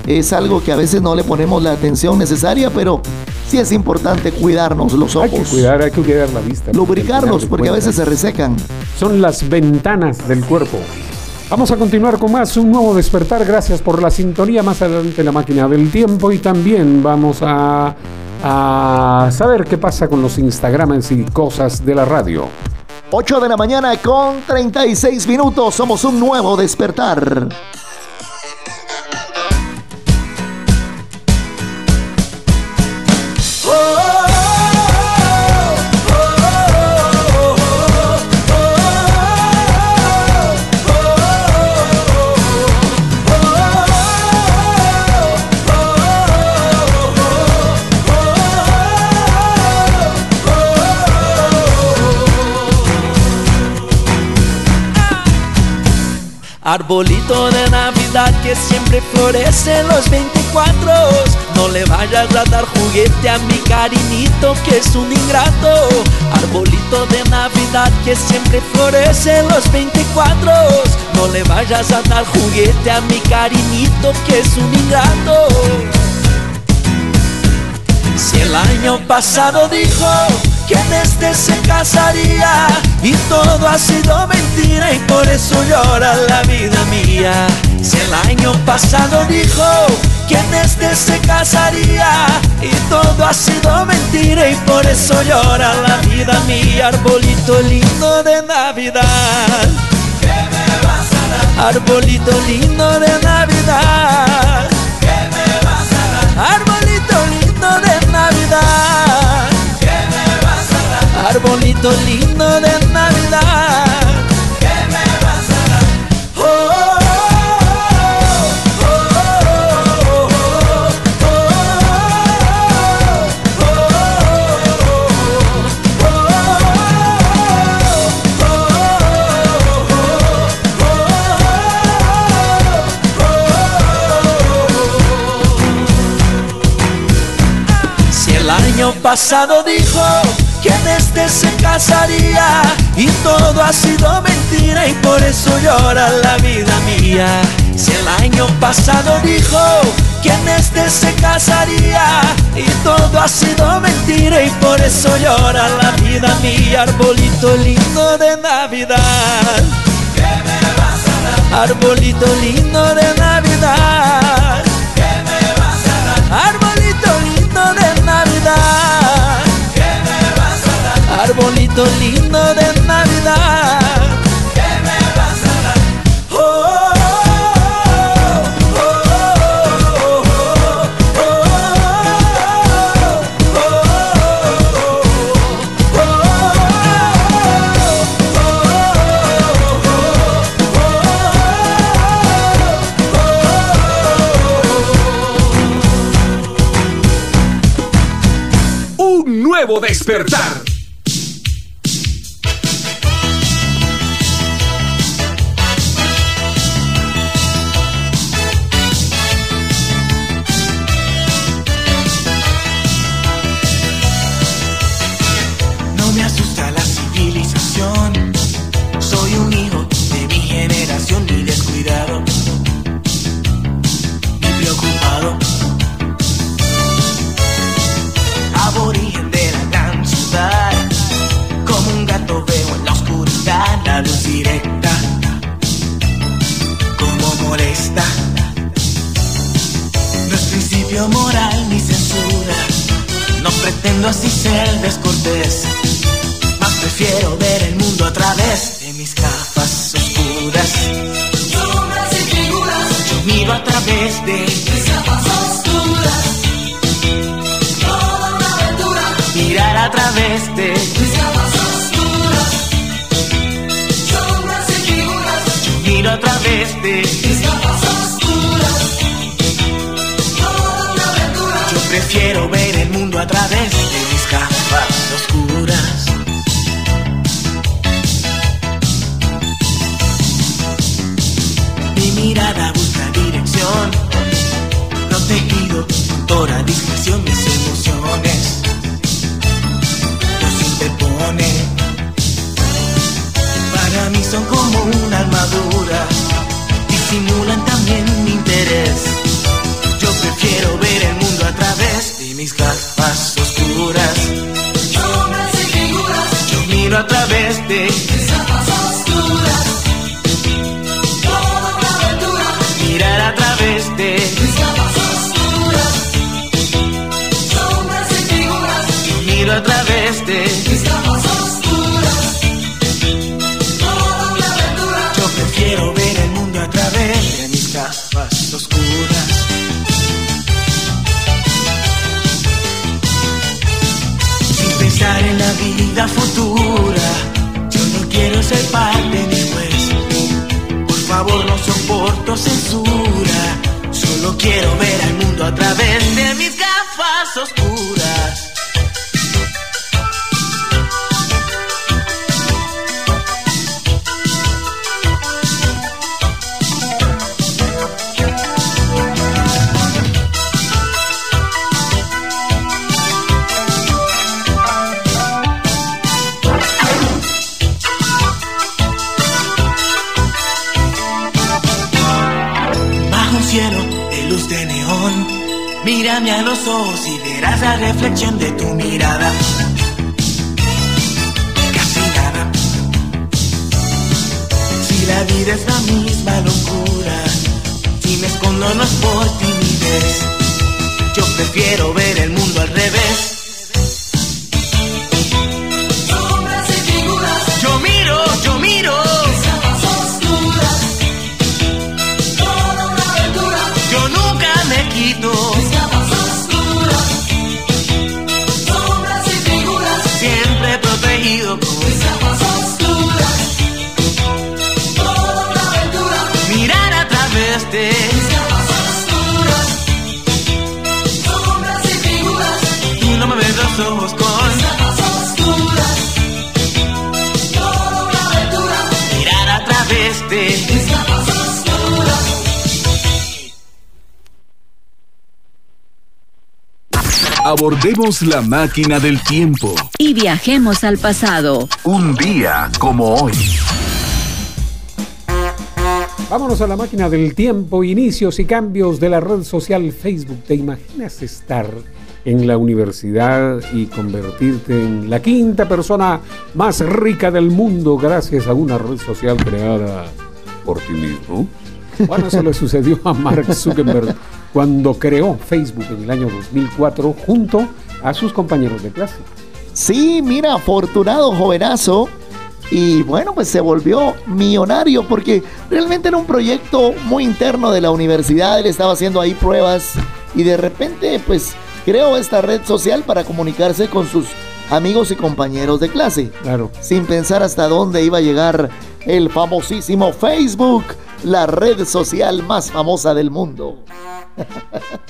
S3: es algo que a veces no le ponemos la atención necesaria, pero sí es importante cuidarnos los ojos.
S2: Hay que cuidar, hay que cuidar la vista.
S3: Lubricarlos porque a veces se resecan.
S2: Son las ventanas del cuerpo. Vamos a continuar con más, un nuevo despertar. Gracias por la sintonía. Más adelante la máquina del tiempo y también vamos a, a saber qué pasa con los Instagrams y cosas de la radio.
S3: 8 de la mañana con 36 minutos. Somos un nuevo despertar.
S4: Arbolito de Navidad que siempre florece los 24 No le vayas a dar juguete a mi cariñito que es un ingrato. Arbolito de Navidad que siempre florece los 24 No le vayas a dar juguete a mi cariñito que es un ingrato. Si el año pasado dijo que en este se casaría y todo ha sido mentira y por eso llora la vida mía. Si el año pasado dijo que en este se casaría y todo ha sido mentira y por eso llora la vida mía. Arbolito lindo de Navidad. ¿Qué me vas a dar? Arbolito lindo de Navidad. Lindo de Navidad. ¿Qué me? Oh, oh, oh, oh, Si el año pasado dijo que en este se casaría y todo ha sido mentira y por eso llora la vida mía. Si el año pasado dijo que en este se casaría y todo ha sido mentira y por eso llora la vida mía. Arbolito lindo de Navidad. ¿Qué me vas a dar? Arbolito lindo de Navidad. Arbolito lindo de Navidad. ¿Qué me vas a dar? Oh, oh,
S1: Un nuevo despertar.
S18: La
S1: máquina del tiempo.
S8: Y viajemos al pasado.
S1: Un día como hoy.
S2: Vámonos a la máquina del tiempo, inicios y cambios de la red social Facebook. ¿Te imaginas estar en la universidad y convertirte en la quinta persona más rica del mundo gracias a una red social creada por ti mismo? Bueno, eso le sucedió a Mark Zuckerberg cuando creó Facebook en el año 2004 junto a sus compañeros de clase.
S3: Sí, mira, afortunado jovenazo. Y bueno, pues se volvió millonario porque realmente era un proyecto muy interno de la universidad. Él estaba haciendo ahí pruebas y de repente pues creó esta red social para comunicarse con sus amigos y compañeros de clase.
S2: Claro.
S3: Sin pensar hasta dónde iba a llegar el famosísimo Facebook, la red social más famosa del mundo.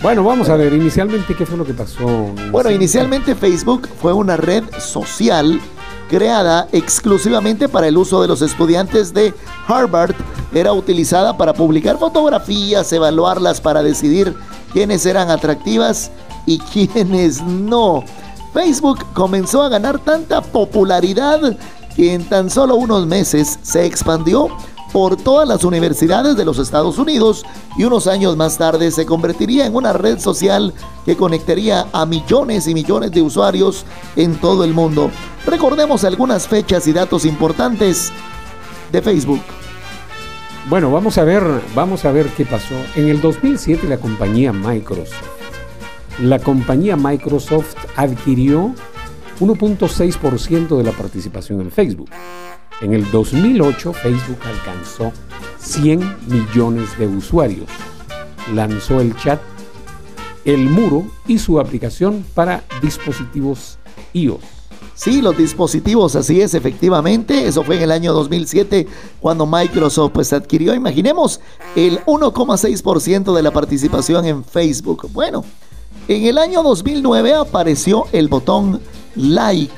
S2: Bueno, vamos a ver, inicialmente, ¿qué fue lo que pasó?
S3: Bueno, inicialmente Facebook fue una red social creada exclusivamente para el uso de los estudiantes de Harvard. Era utilizada para publicar fotografías, evaluarlas para decidir quiénes eran atractivas y quiénes no. Facebook comenzó a ganar tanta popularidad que en tan solo unos meses se expandió por todas las universidades de los Estados Unidos y unos años más tarde se convertiría en una red social que conectaría a millones y millones de usuarios en todo el mundo. Recordemos algunas fechas y datos importantes de Facebook.
S2: Bueno, vamos a ver, vamos a ver qué pasó. En el 2007 la compañía Microsoft la compañía Microsoft adquirió 1.6% de la participación en Facebook. En el 2008 Facebook alcanzó 100 millones de usuarios. Lanzó el chat, el muro y su aplicación para dispositivos iOS.
S3: Sí, los dispositivos, así es, efectivamente. Eso fue en el año 2007 cuando Microsoft pues adquirió, imaginemos, el 1,6% de la participación en Facebook. Bueno, en el año 2009 apareció el botón like,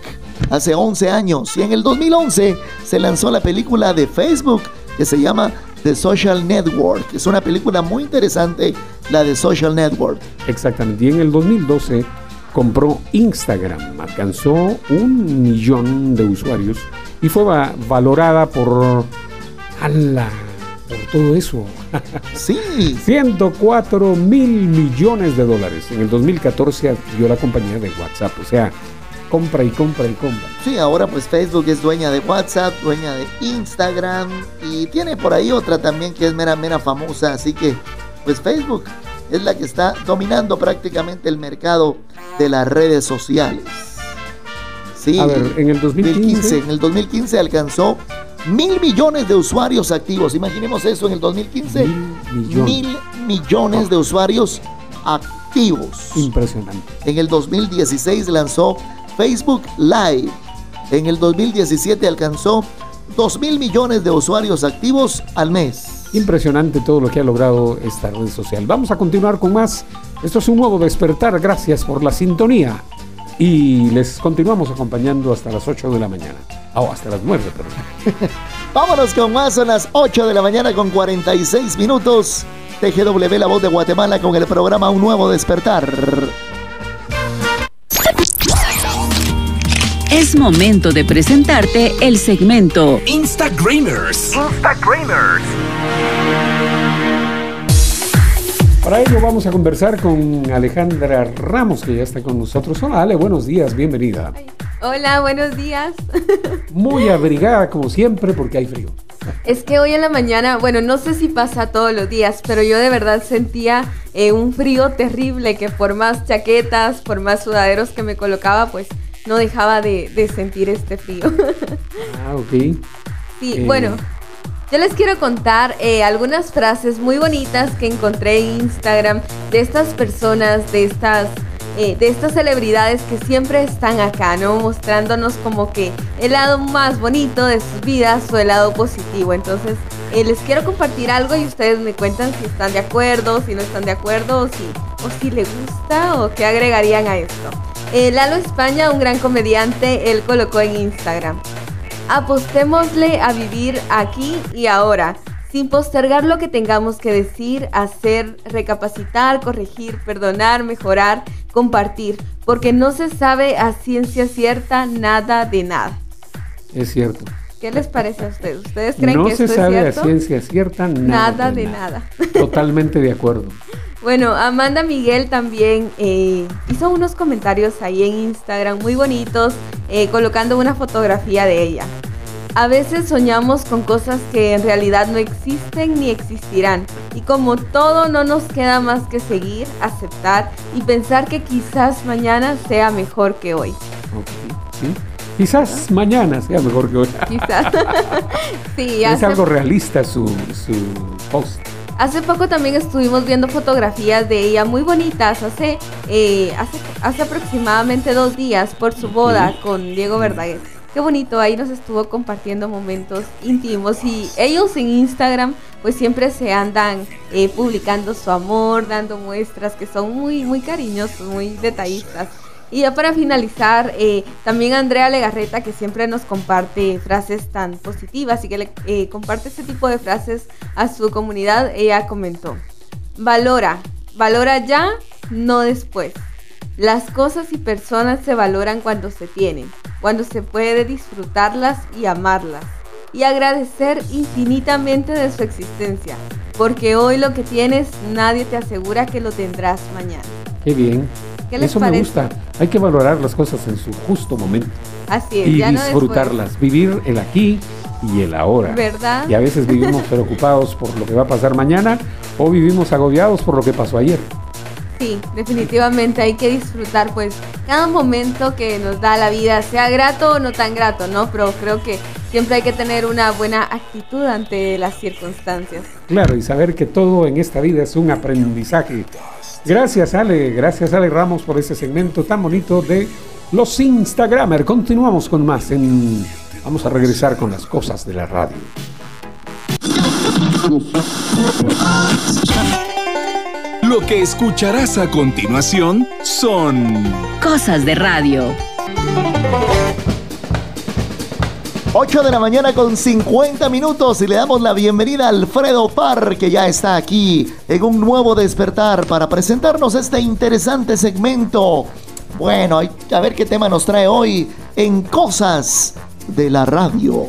S3: hace 11 años, y en el 2011 se lanzó la película de Facebook que se llama The Social Network. Es una película muy interesante, la de Social Network.
S2: Exactamente. Y en el 2012 compró Instagram, alcanzó un millón de usuarios y fue va- valorada por. ¡Hala! Por todo eso.
S3: Sí.
S2: 104 mil millones de dólares. En el 2014 adquirió la compañía de WhatsApp. O sea, compra y compra y compra.
S3: Sí, ahora pues Facebook es dueña de WhatsApp, dueña de Instagram y tiene por ahí otra también que es mera, mera famosa. Así que pues Facebook es la que está dominando prácticamente el mercado de las redes sociales. Sí,
S2: A ver, en el 2015.
S3: en el 2015 alcanzó mil millones de usuarios activos. Imaginemos eso en el 2015.
S2: millones.
S3: Mil millones de usuarios activos.
S2: Impresionante.
S3: En el 2016 lanzó Facebook Live. En el 2017 alcanzó 2 mil millones de usuarios activos al mes.
S2: Impresionante todo lo que ha logrado esta red social. Vamos a continuar con más. Esto es un nuevo despertar. Gracias por la sintonía. Y les continuamos acompañando hasta las 8 de la mañana. Oh, hasta las 9, perdón.
S3: Vámonos con más, son las 8 de la mañana con 46 minutos. TGW La Voz de Guatemala con el programa Un Nuevo Despertar.
S6: Es momento de presentarte el segmento
S1: Instagramers. Instagramers.
S2: Para ello vamos a conversar con Alejandra Ramos, que ya está con nosotros. Hola Ale, buenos días, bienvenida.
S19: Hola, buenos días.
S2: Muy abrigada como siempre porque hay frío.
S19: Es que hoy en la mañana, bueno, no sé si pasa todos los días, pero yo de verdad sentía eh, un frío terrible que por más chaquetas, por más sudaderos que me colocaba, pues no dejaba de, de sentir este frío.
S2: Ah, ok.
S19: Sí,
S2: Eh,
S19: bueno, yo les quiero contar eh, algunas frases muy bonitas que encontré en Instagram de estas personas, de estas, eh, de estas celebridades que siempre están acá, ¿no? Mostrándonos como que el lado más bonito de sus vidas o el lado positivo. Entonces, eh, les quiero compartir algo y ustedes me cuentan si están de acuerdo, si no están de acuerdo, o si, o si les gusta o qué agregarían a esto. Eh, Lalo España, un gran comediante, él colocó en Instagram. Apostémosle a vivir aquí y ahora, sin postergar lo que tengamos que decir, hacer, recapacitar, corregir, perdonar, mejorar, compartir, porque no se sabe a ciencia cierta nada de nada.
S2: Es cierto.
S19: ¿Qué les parece a ustedes? ¿Ustedes creen
S2: No
S19: que
S2: se
S19: esto
S2: sabe
S19: es
S2: a
S19: cierto?
S2: ciencia cierta nada.
S19: Nada de nada.
S2: Totalmente de acuerdo.
S19: Bueno, Amanda Miguel también eh, hizo unos comentarios ahí en Instagram muy bonitos, eh, colocando una fotografía de ella. A veces soñamos con cosas que en realidad no existen ni existirán. Y como todo no nos queda más que seguir, aceptar y pensar que quizás mañana sea mejor que hoy.
S2: Quizás mañana sea mejor que hoy.
S19: Quizás. sí,
S2: es algo realista su, su post.
S19: Hace poco también estuvimos viendo fotografías de ella muy bonitas, hace, eh, hace, hace aproximadamente dos días por su boda con Diego Verdaguer. Qué bonito, ahí nos estuvo compartiendo momentos íntimos y ellos en Instagram pues siempre se andan eh, publicando su amor, dando muestras que son muy, muy cariñosos, muy detallistas. Y ya para finalizar, eh, también Andrea Legarreta, que siempre nos comparte frases tan positivas y que eh, comparte este tipo de frases a su comunidad, ella comentó, valora, valora ya, no después. Las cosas y personas se valoran cuando se tienen, cuando se puede disfrutarlas y amarlas, y agradecer infinitamente de su existencia, porque hoy lo que tienes nadie te asegura que lo tendrás mañana.
S2: Qué bien.
S19: ¿Qué les
S2: Eso me gusta. Hay que valorar las cosas en su justo momento
S19: Así es,
S2: y
S19: ya no después.
S2: disfrutarlas. Vivir el aquí y el ahora.
S19: ¿Verdad?
S2: Y a veces vivimos preocupados por lo que va a pasar mañana o vivimos agobiados por lo que pasó ayer.
S19: Sí, definitivamente hay que disfrutar pues cada momento que nos da la vida, sea grato o no tan grato, ¿no? Pero creo que siempre hay que tener una buena actitud ante las circunstancias.
S2: Claro, y saber que todo en esta vida es un aprendizaje. Gracias Ale, gracias Ale Ramos por ese segmento tan bonito de los Instagramer. Continuamos con más en... Vamos a regresar con las cosas de la radio.
S1: Lo que escucharás a continuación son
S6: Cosas de radio.
S3: 8 de la mañana con 50 minutos y le damos la bienvenida a Alfredo Par que ya está aquí en un nuevo despertar para presentarnos este interesante segmento. Bueno, a ver qué tema nos trae hoy en Cosas de la Radio.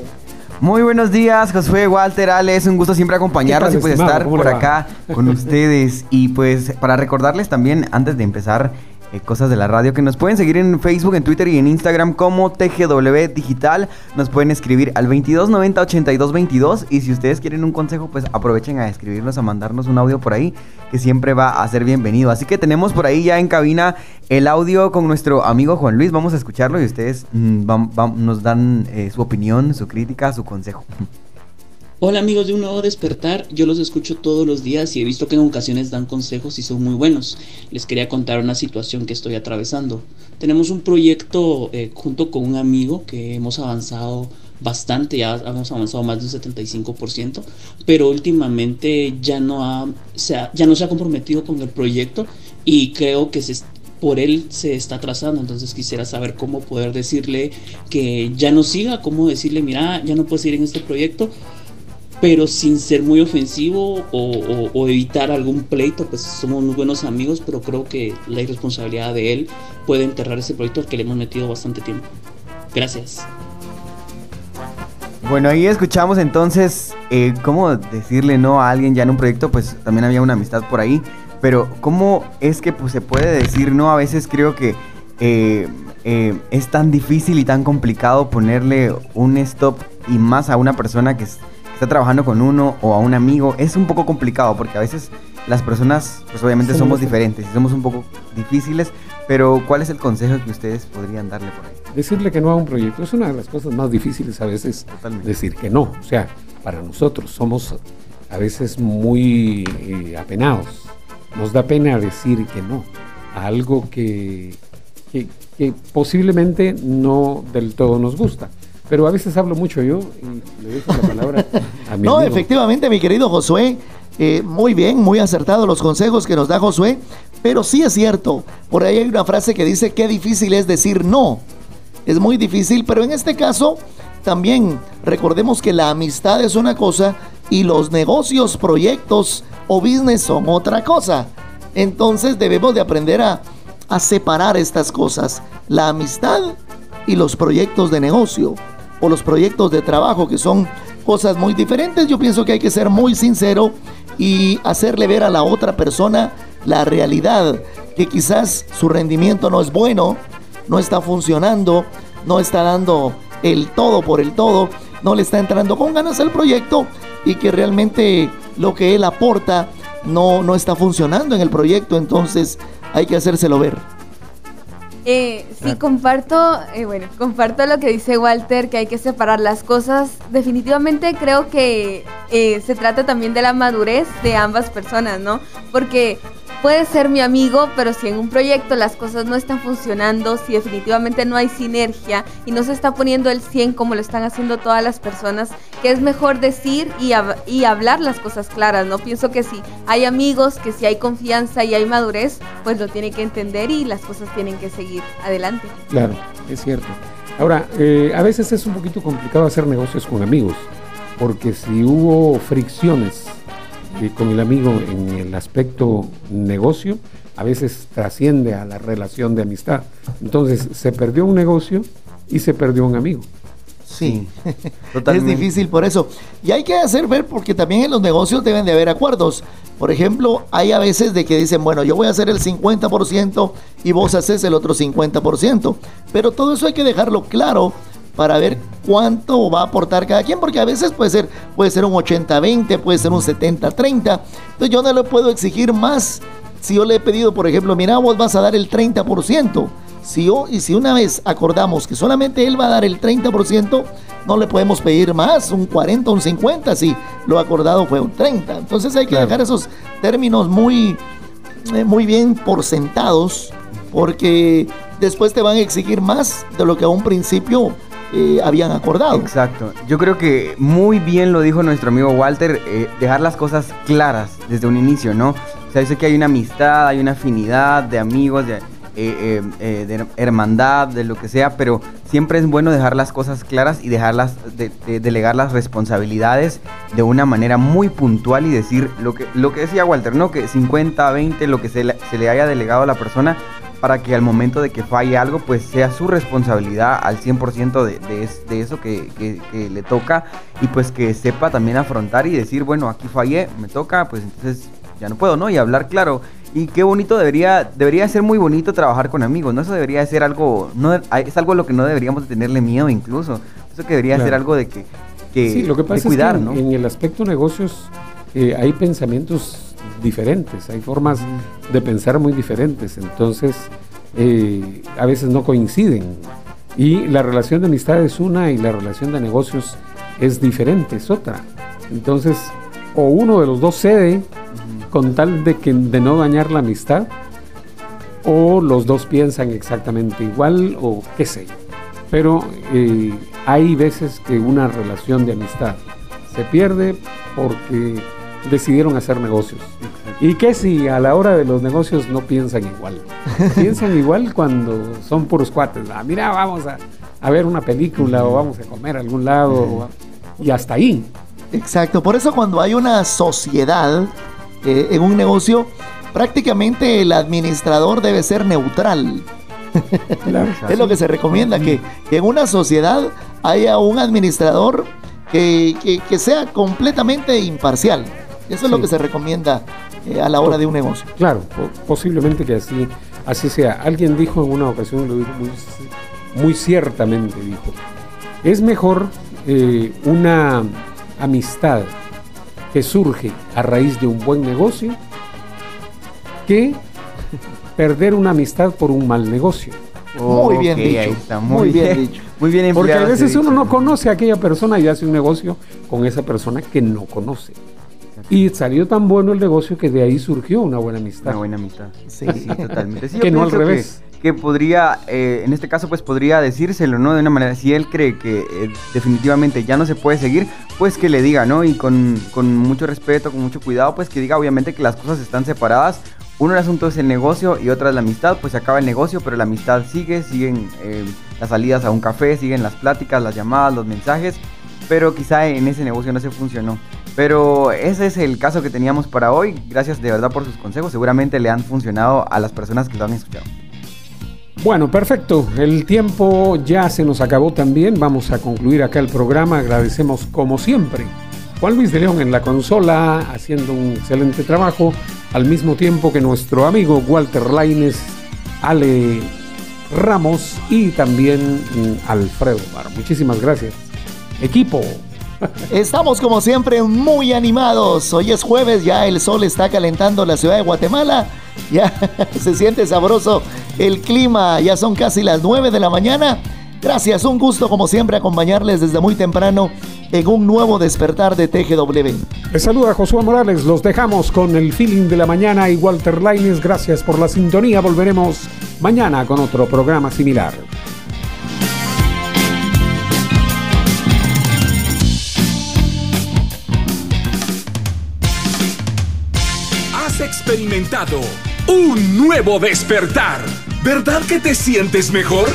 S20: Muy buenos días, Josué, Walter, Ale, es un gusto siempre acompañarnos
S3: ¿Qué
S20: y pues
S3: estimado?
S20: estar
S3: ¿Cómo
S20: por acá con ustedes. Y pues para recordarles también, antes de empezar, cosas de la radio, que nos pueden seguir en Facebook, en Twitter y en Instagram como TGW Digital. Nos pueden escribir al 2290 8222 y si ustedes quieren un consejo, pues aprovechen a escribirnos, a mandarnos un audio por ahí, que siempre va a ser bienvenido. Así que tenemos por ahí ya en cabina el audio con nuestro amigo Juan Luis. Vamos a escucharlo y ustedes mm, nos dan eh, su opinión, su crítica, su consejo.
S21: Hola amigos de Un Nuevo Despertar, yo los escucho todos los días y he visto que en ocasiones dan consejos y son muy buenos. Les quería contar una situación que estoy atravesando. Tenemos un proyecto eh, junto con un amigo que hemos avanzado bastante, ya hemos avanzado más de un 75%, pero últimamente ya no, ha, se ha- ya no se ha comprometido con el proyecto y creo que se, por él se está atrasando, entonces quisiera saber cómo poder decirle que ya no siga, cómo decirle, mira, ya no puedes ir en este proyecto, pero sin ser muy ofensivo o, o- o evitar algún pleito, pues somos muy buenos amigos, pero creo que la irresponsabilidad de él puede enterrar ese proyecto al que le hemos metido bastante tiempo. Gracias.
S20: Bueno, ahí escuchamos entonces eh, cómo decirle no a alguien ya en un proyecto, pues también había una amistad por ahí, pero cómo es que pues, se puede decir no, a veces creo que eh, eh, es tan difícil y tan complicado ponerle un stop y más a una persona que, es- está trabajando con uno o a un amigo, es un poco complicado porque a veces las personas pues obviamente
S2: Somos
S20: somos
S2: diferentes.
S20: diferentes y somos un poco difíciles, pero ¿cuál es el consejo que ustedes podrían darle por ahí?
S2: Decirle que no a un proyecto es una de las cosas más difíciles a veces. Decir que no. O sea, para nosotros somos a veces muy eh, apenados. Nos da pena decir que no a algo que, que, que posiblemente no del todo nos gusta. Pero a veces hablo mucho yo y le dejo la palabra a mi
S3: No,
S2: amigo.
S3: efectivamente, mi querido Josué, eh, muy bien, muy acertados los consejos que nos da Josué, pero sí es cierto, por ahí hay una frase que dice qué difícil es decir no. Es muy difícil, pero en este caso también recordemos que la amistad es una cosa y los negocios, proyectos o business son otra cosa. Entonces debemos de aprender a, a separar estas cosas, la amistad y los proyectos de negocio o los proyectos de trabajo que son cosas muy diferentes. Yo pienso que hay que ser muy sincero y hacerle ver a la otra persona la realidad, que quizás su rendimiento no es bueno, no está funcionando, no está dando el todo por el todo, no le está entrando con ganas al proyecto y que realmente lo que él aporta no, no está funcionando en el proyecto, entonces hay que hacérselo ver.
S19: Eh, sí, comparto, eh, bueno, comparto lo que dice Walter, que hay que separar las cosas. Definitivamente creo que eh, se trata también de la madurez de ambas personas, ¿no? Porque puede ser mi amigo, pero si en un proyecto las cosas no están funcionando, si definitivamente no hay sinergia y no se está poniendo el 100 como lo están haciendo todas las personas, que es mejor decir y, hab- y hablar las cosas claras, ¿no? Pienso que si hay amigos, que si hay confianza y hay madurez, pues lo tienen que entender y las cosas tienen que seguir adelante.
S2: Claro, es cierto. Ahora, eh, a veces es un poquito complicado hacer negocios con amigos, porque si hubo fricciones eh, con el amigo en el aspecto negocio, a veces trasciende a la relación de amistad. Entonces, se perdió un negocio y se perdió un amigo.
S3: Sí, es difícil por eso. Y hay que hacer ver porque también en los negocios deben de haber acuerdos. Por ejemplo, hay a veces de que dicen, bueno, yo voy a hacer el 50% y vos haces el otro 50%. Pero todo eso hay que dejarlo claro para ver cuánto va a aportar cada quien, porque a veces puede ser, puede ser un 80-20, puede ser un 70-30. Entonces yo no le puedo exigir más si yo le he pedido, por ejemplo, mira, vos vas a dar el 30%, si yo, y si una vez acordamos que solamente él va a dar el 30%, no le podemos pedir más, un 40, un 50, si lo acordado fue un 30. Entonces hay que dejar esos términos muy, eh, muy bien porcentados, porque después te van a exigir más de lo que a un principio eh, habían acordado.
S20: Exacto. Yo creo que muy bien lo dijo nuestro amigo Walter, eh, dejar las cosas claras desde un inicio, ¿no? O sea, dice que hay una amistad, hay una afinidad de amigos, de, eh, de hermandad, de lo que sea, pero siempre es bueno dejar las cosas claras y dejarlas, de, de- delegar las responsabilidades de una manera muy puntual y decir lo que, lo que decía Walter, ¿no? Que 50, 20, lo que se se le haya delegado a la persona para que al momento de que falle algo, pues sea su responsabilidad al 100% de, de, es- de eso que, que- que le toca y pues que sepa también afrontar y decir, bueno, aquí fallé, me toca, pues entonces ya no puedo, ¿no? Y hablar claro. Y qué bonito debería, debería ser muy bonito trabajar con amigos, ¿no? Eso debería ser algo, no, es algo a lo que no deberíamos de tenerle miedo incluso. Eso que debería ser algo de que, que
S2: sí, lo que
S20: de
S2: pasa
S20: cuidar,
S2: es que
S20: ¿no?
S2: en, en el aspecto negocios eh, hay pensamientos diferentes, hay formas de pensar muy diferentes, entonces eh, a veces no coinciden. Y la relación de amistad es una y la relación de negocios es diferente, es otra. Entonces, o uno de los dos cede con tal de, que, de no dañar la amistad, o los dos piensan exactamente igual, o qué sé. Pero eh, hay veces que una relación de amistad se pierde porque decidieron hacer negocios. ¿Y qué si a la hora de los negocios no piensan igual? piensan igual cuando son puros cuates. Ah, mira, vamos a, a ver una película o vamos a comer a algún lado o- y hasta ahí.
S3: Exacto, por eso cuando hay una sociedad eh, en un negocio, prácticamente el administrador debe ser neutral. es lo que se recomienda, que, que en una sociedad haya un administrador que, que- que sea completamente imparcial. Eso es lo que se recomienda eh, a la hora de un negocio.
S2: Claro, po- posiblemente que así, así sea. Alguien dijo en una ocasión, lo dijo muy, muy ciertamente, dijo, es mejor eh, una amistad que surge a raíz de un buen negocio que perder una amistad por un mal negocio.
S3: Muy bien dicho.
S20: ahí está, muy, bien, Muy bien
S2: Porque a veces uno
S20: dicho.
S2: no conoce a aquella persona y hace un negocio con esa persona que no conoce. Y salió tan bueno el negocio que de ahí surgió una buena amistad.
S20: Una buena amistad. Sí, sí, totalmente. Sí,
S2: que no al revés.
S20: Que, que podría, eh, en este caso, pues podría decírselo, ¿no? De una manera, si él cree que eh, definitivamente ya no se puede seguir, pues que le diga, ¿no? Y con, con mucho respeto, con mucho cuidado, pues que diga, obviamente, que las cosas están separadas. Uno el asunto es el negocio y otra es la amistad, pues se acaba el negocio, pero la amistad sigue, siguen eh, las salidas a un café, siguen las pláticas, las llamadas, los mensajes, pero quizá en ese negocio no se funcionó. Pero ese es el caso que teníamos para hoy. Gracias de verdad por sus consejos. Seguramente le han funcionado a las personas que lo han escuchado.
S2: Bueno, perfecto. El tiempo ya se nos acabó también. Vamos a concluir acá el programa. Agradecemos como siempre. Juan Luis de León en la consola, haciendo un excelente trabajo, al mismo tiempo que nuestro amigo Walter Laines, Ale Ramos y también mm, Alfredo Bar. Muchísimas gracias. Equipo.
S3: Estamos como siempre muy animados. Hoy es jueves, ya el sol está calentando la ciudad de Guatemala. Ya se siente sabroso el clima. Ya son casi las 9 de la mañana. Gracias, un gusto como siempre acompañarles desde muy temprano en un nuevo despertar de TGW.
S2: Les saluda Josué Morales. Los dejamos con el feeling de la mañana y Walter Laines. Gracias por la sintonía. Volveremos mañana con otro programa similar.
S1: Experimentado un nuevo despertar. ¿Verdad que te sientes mejor?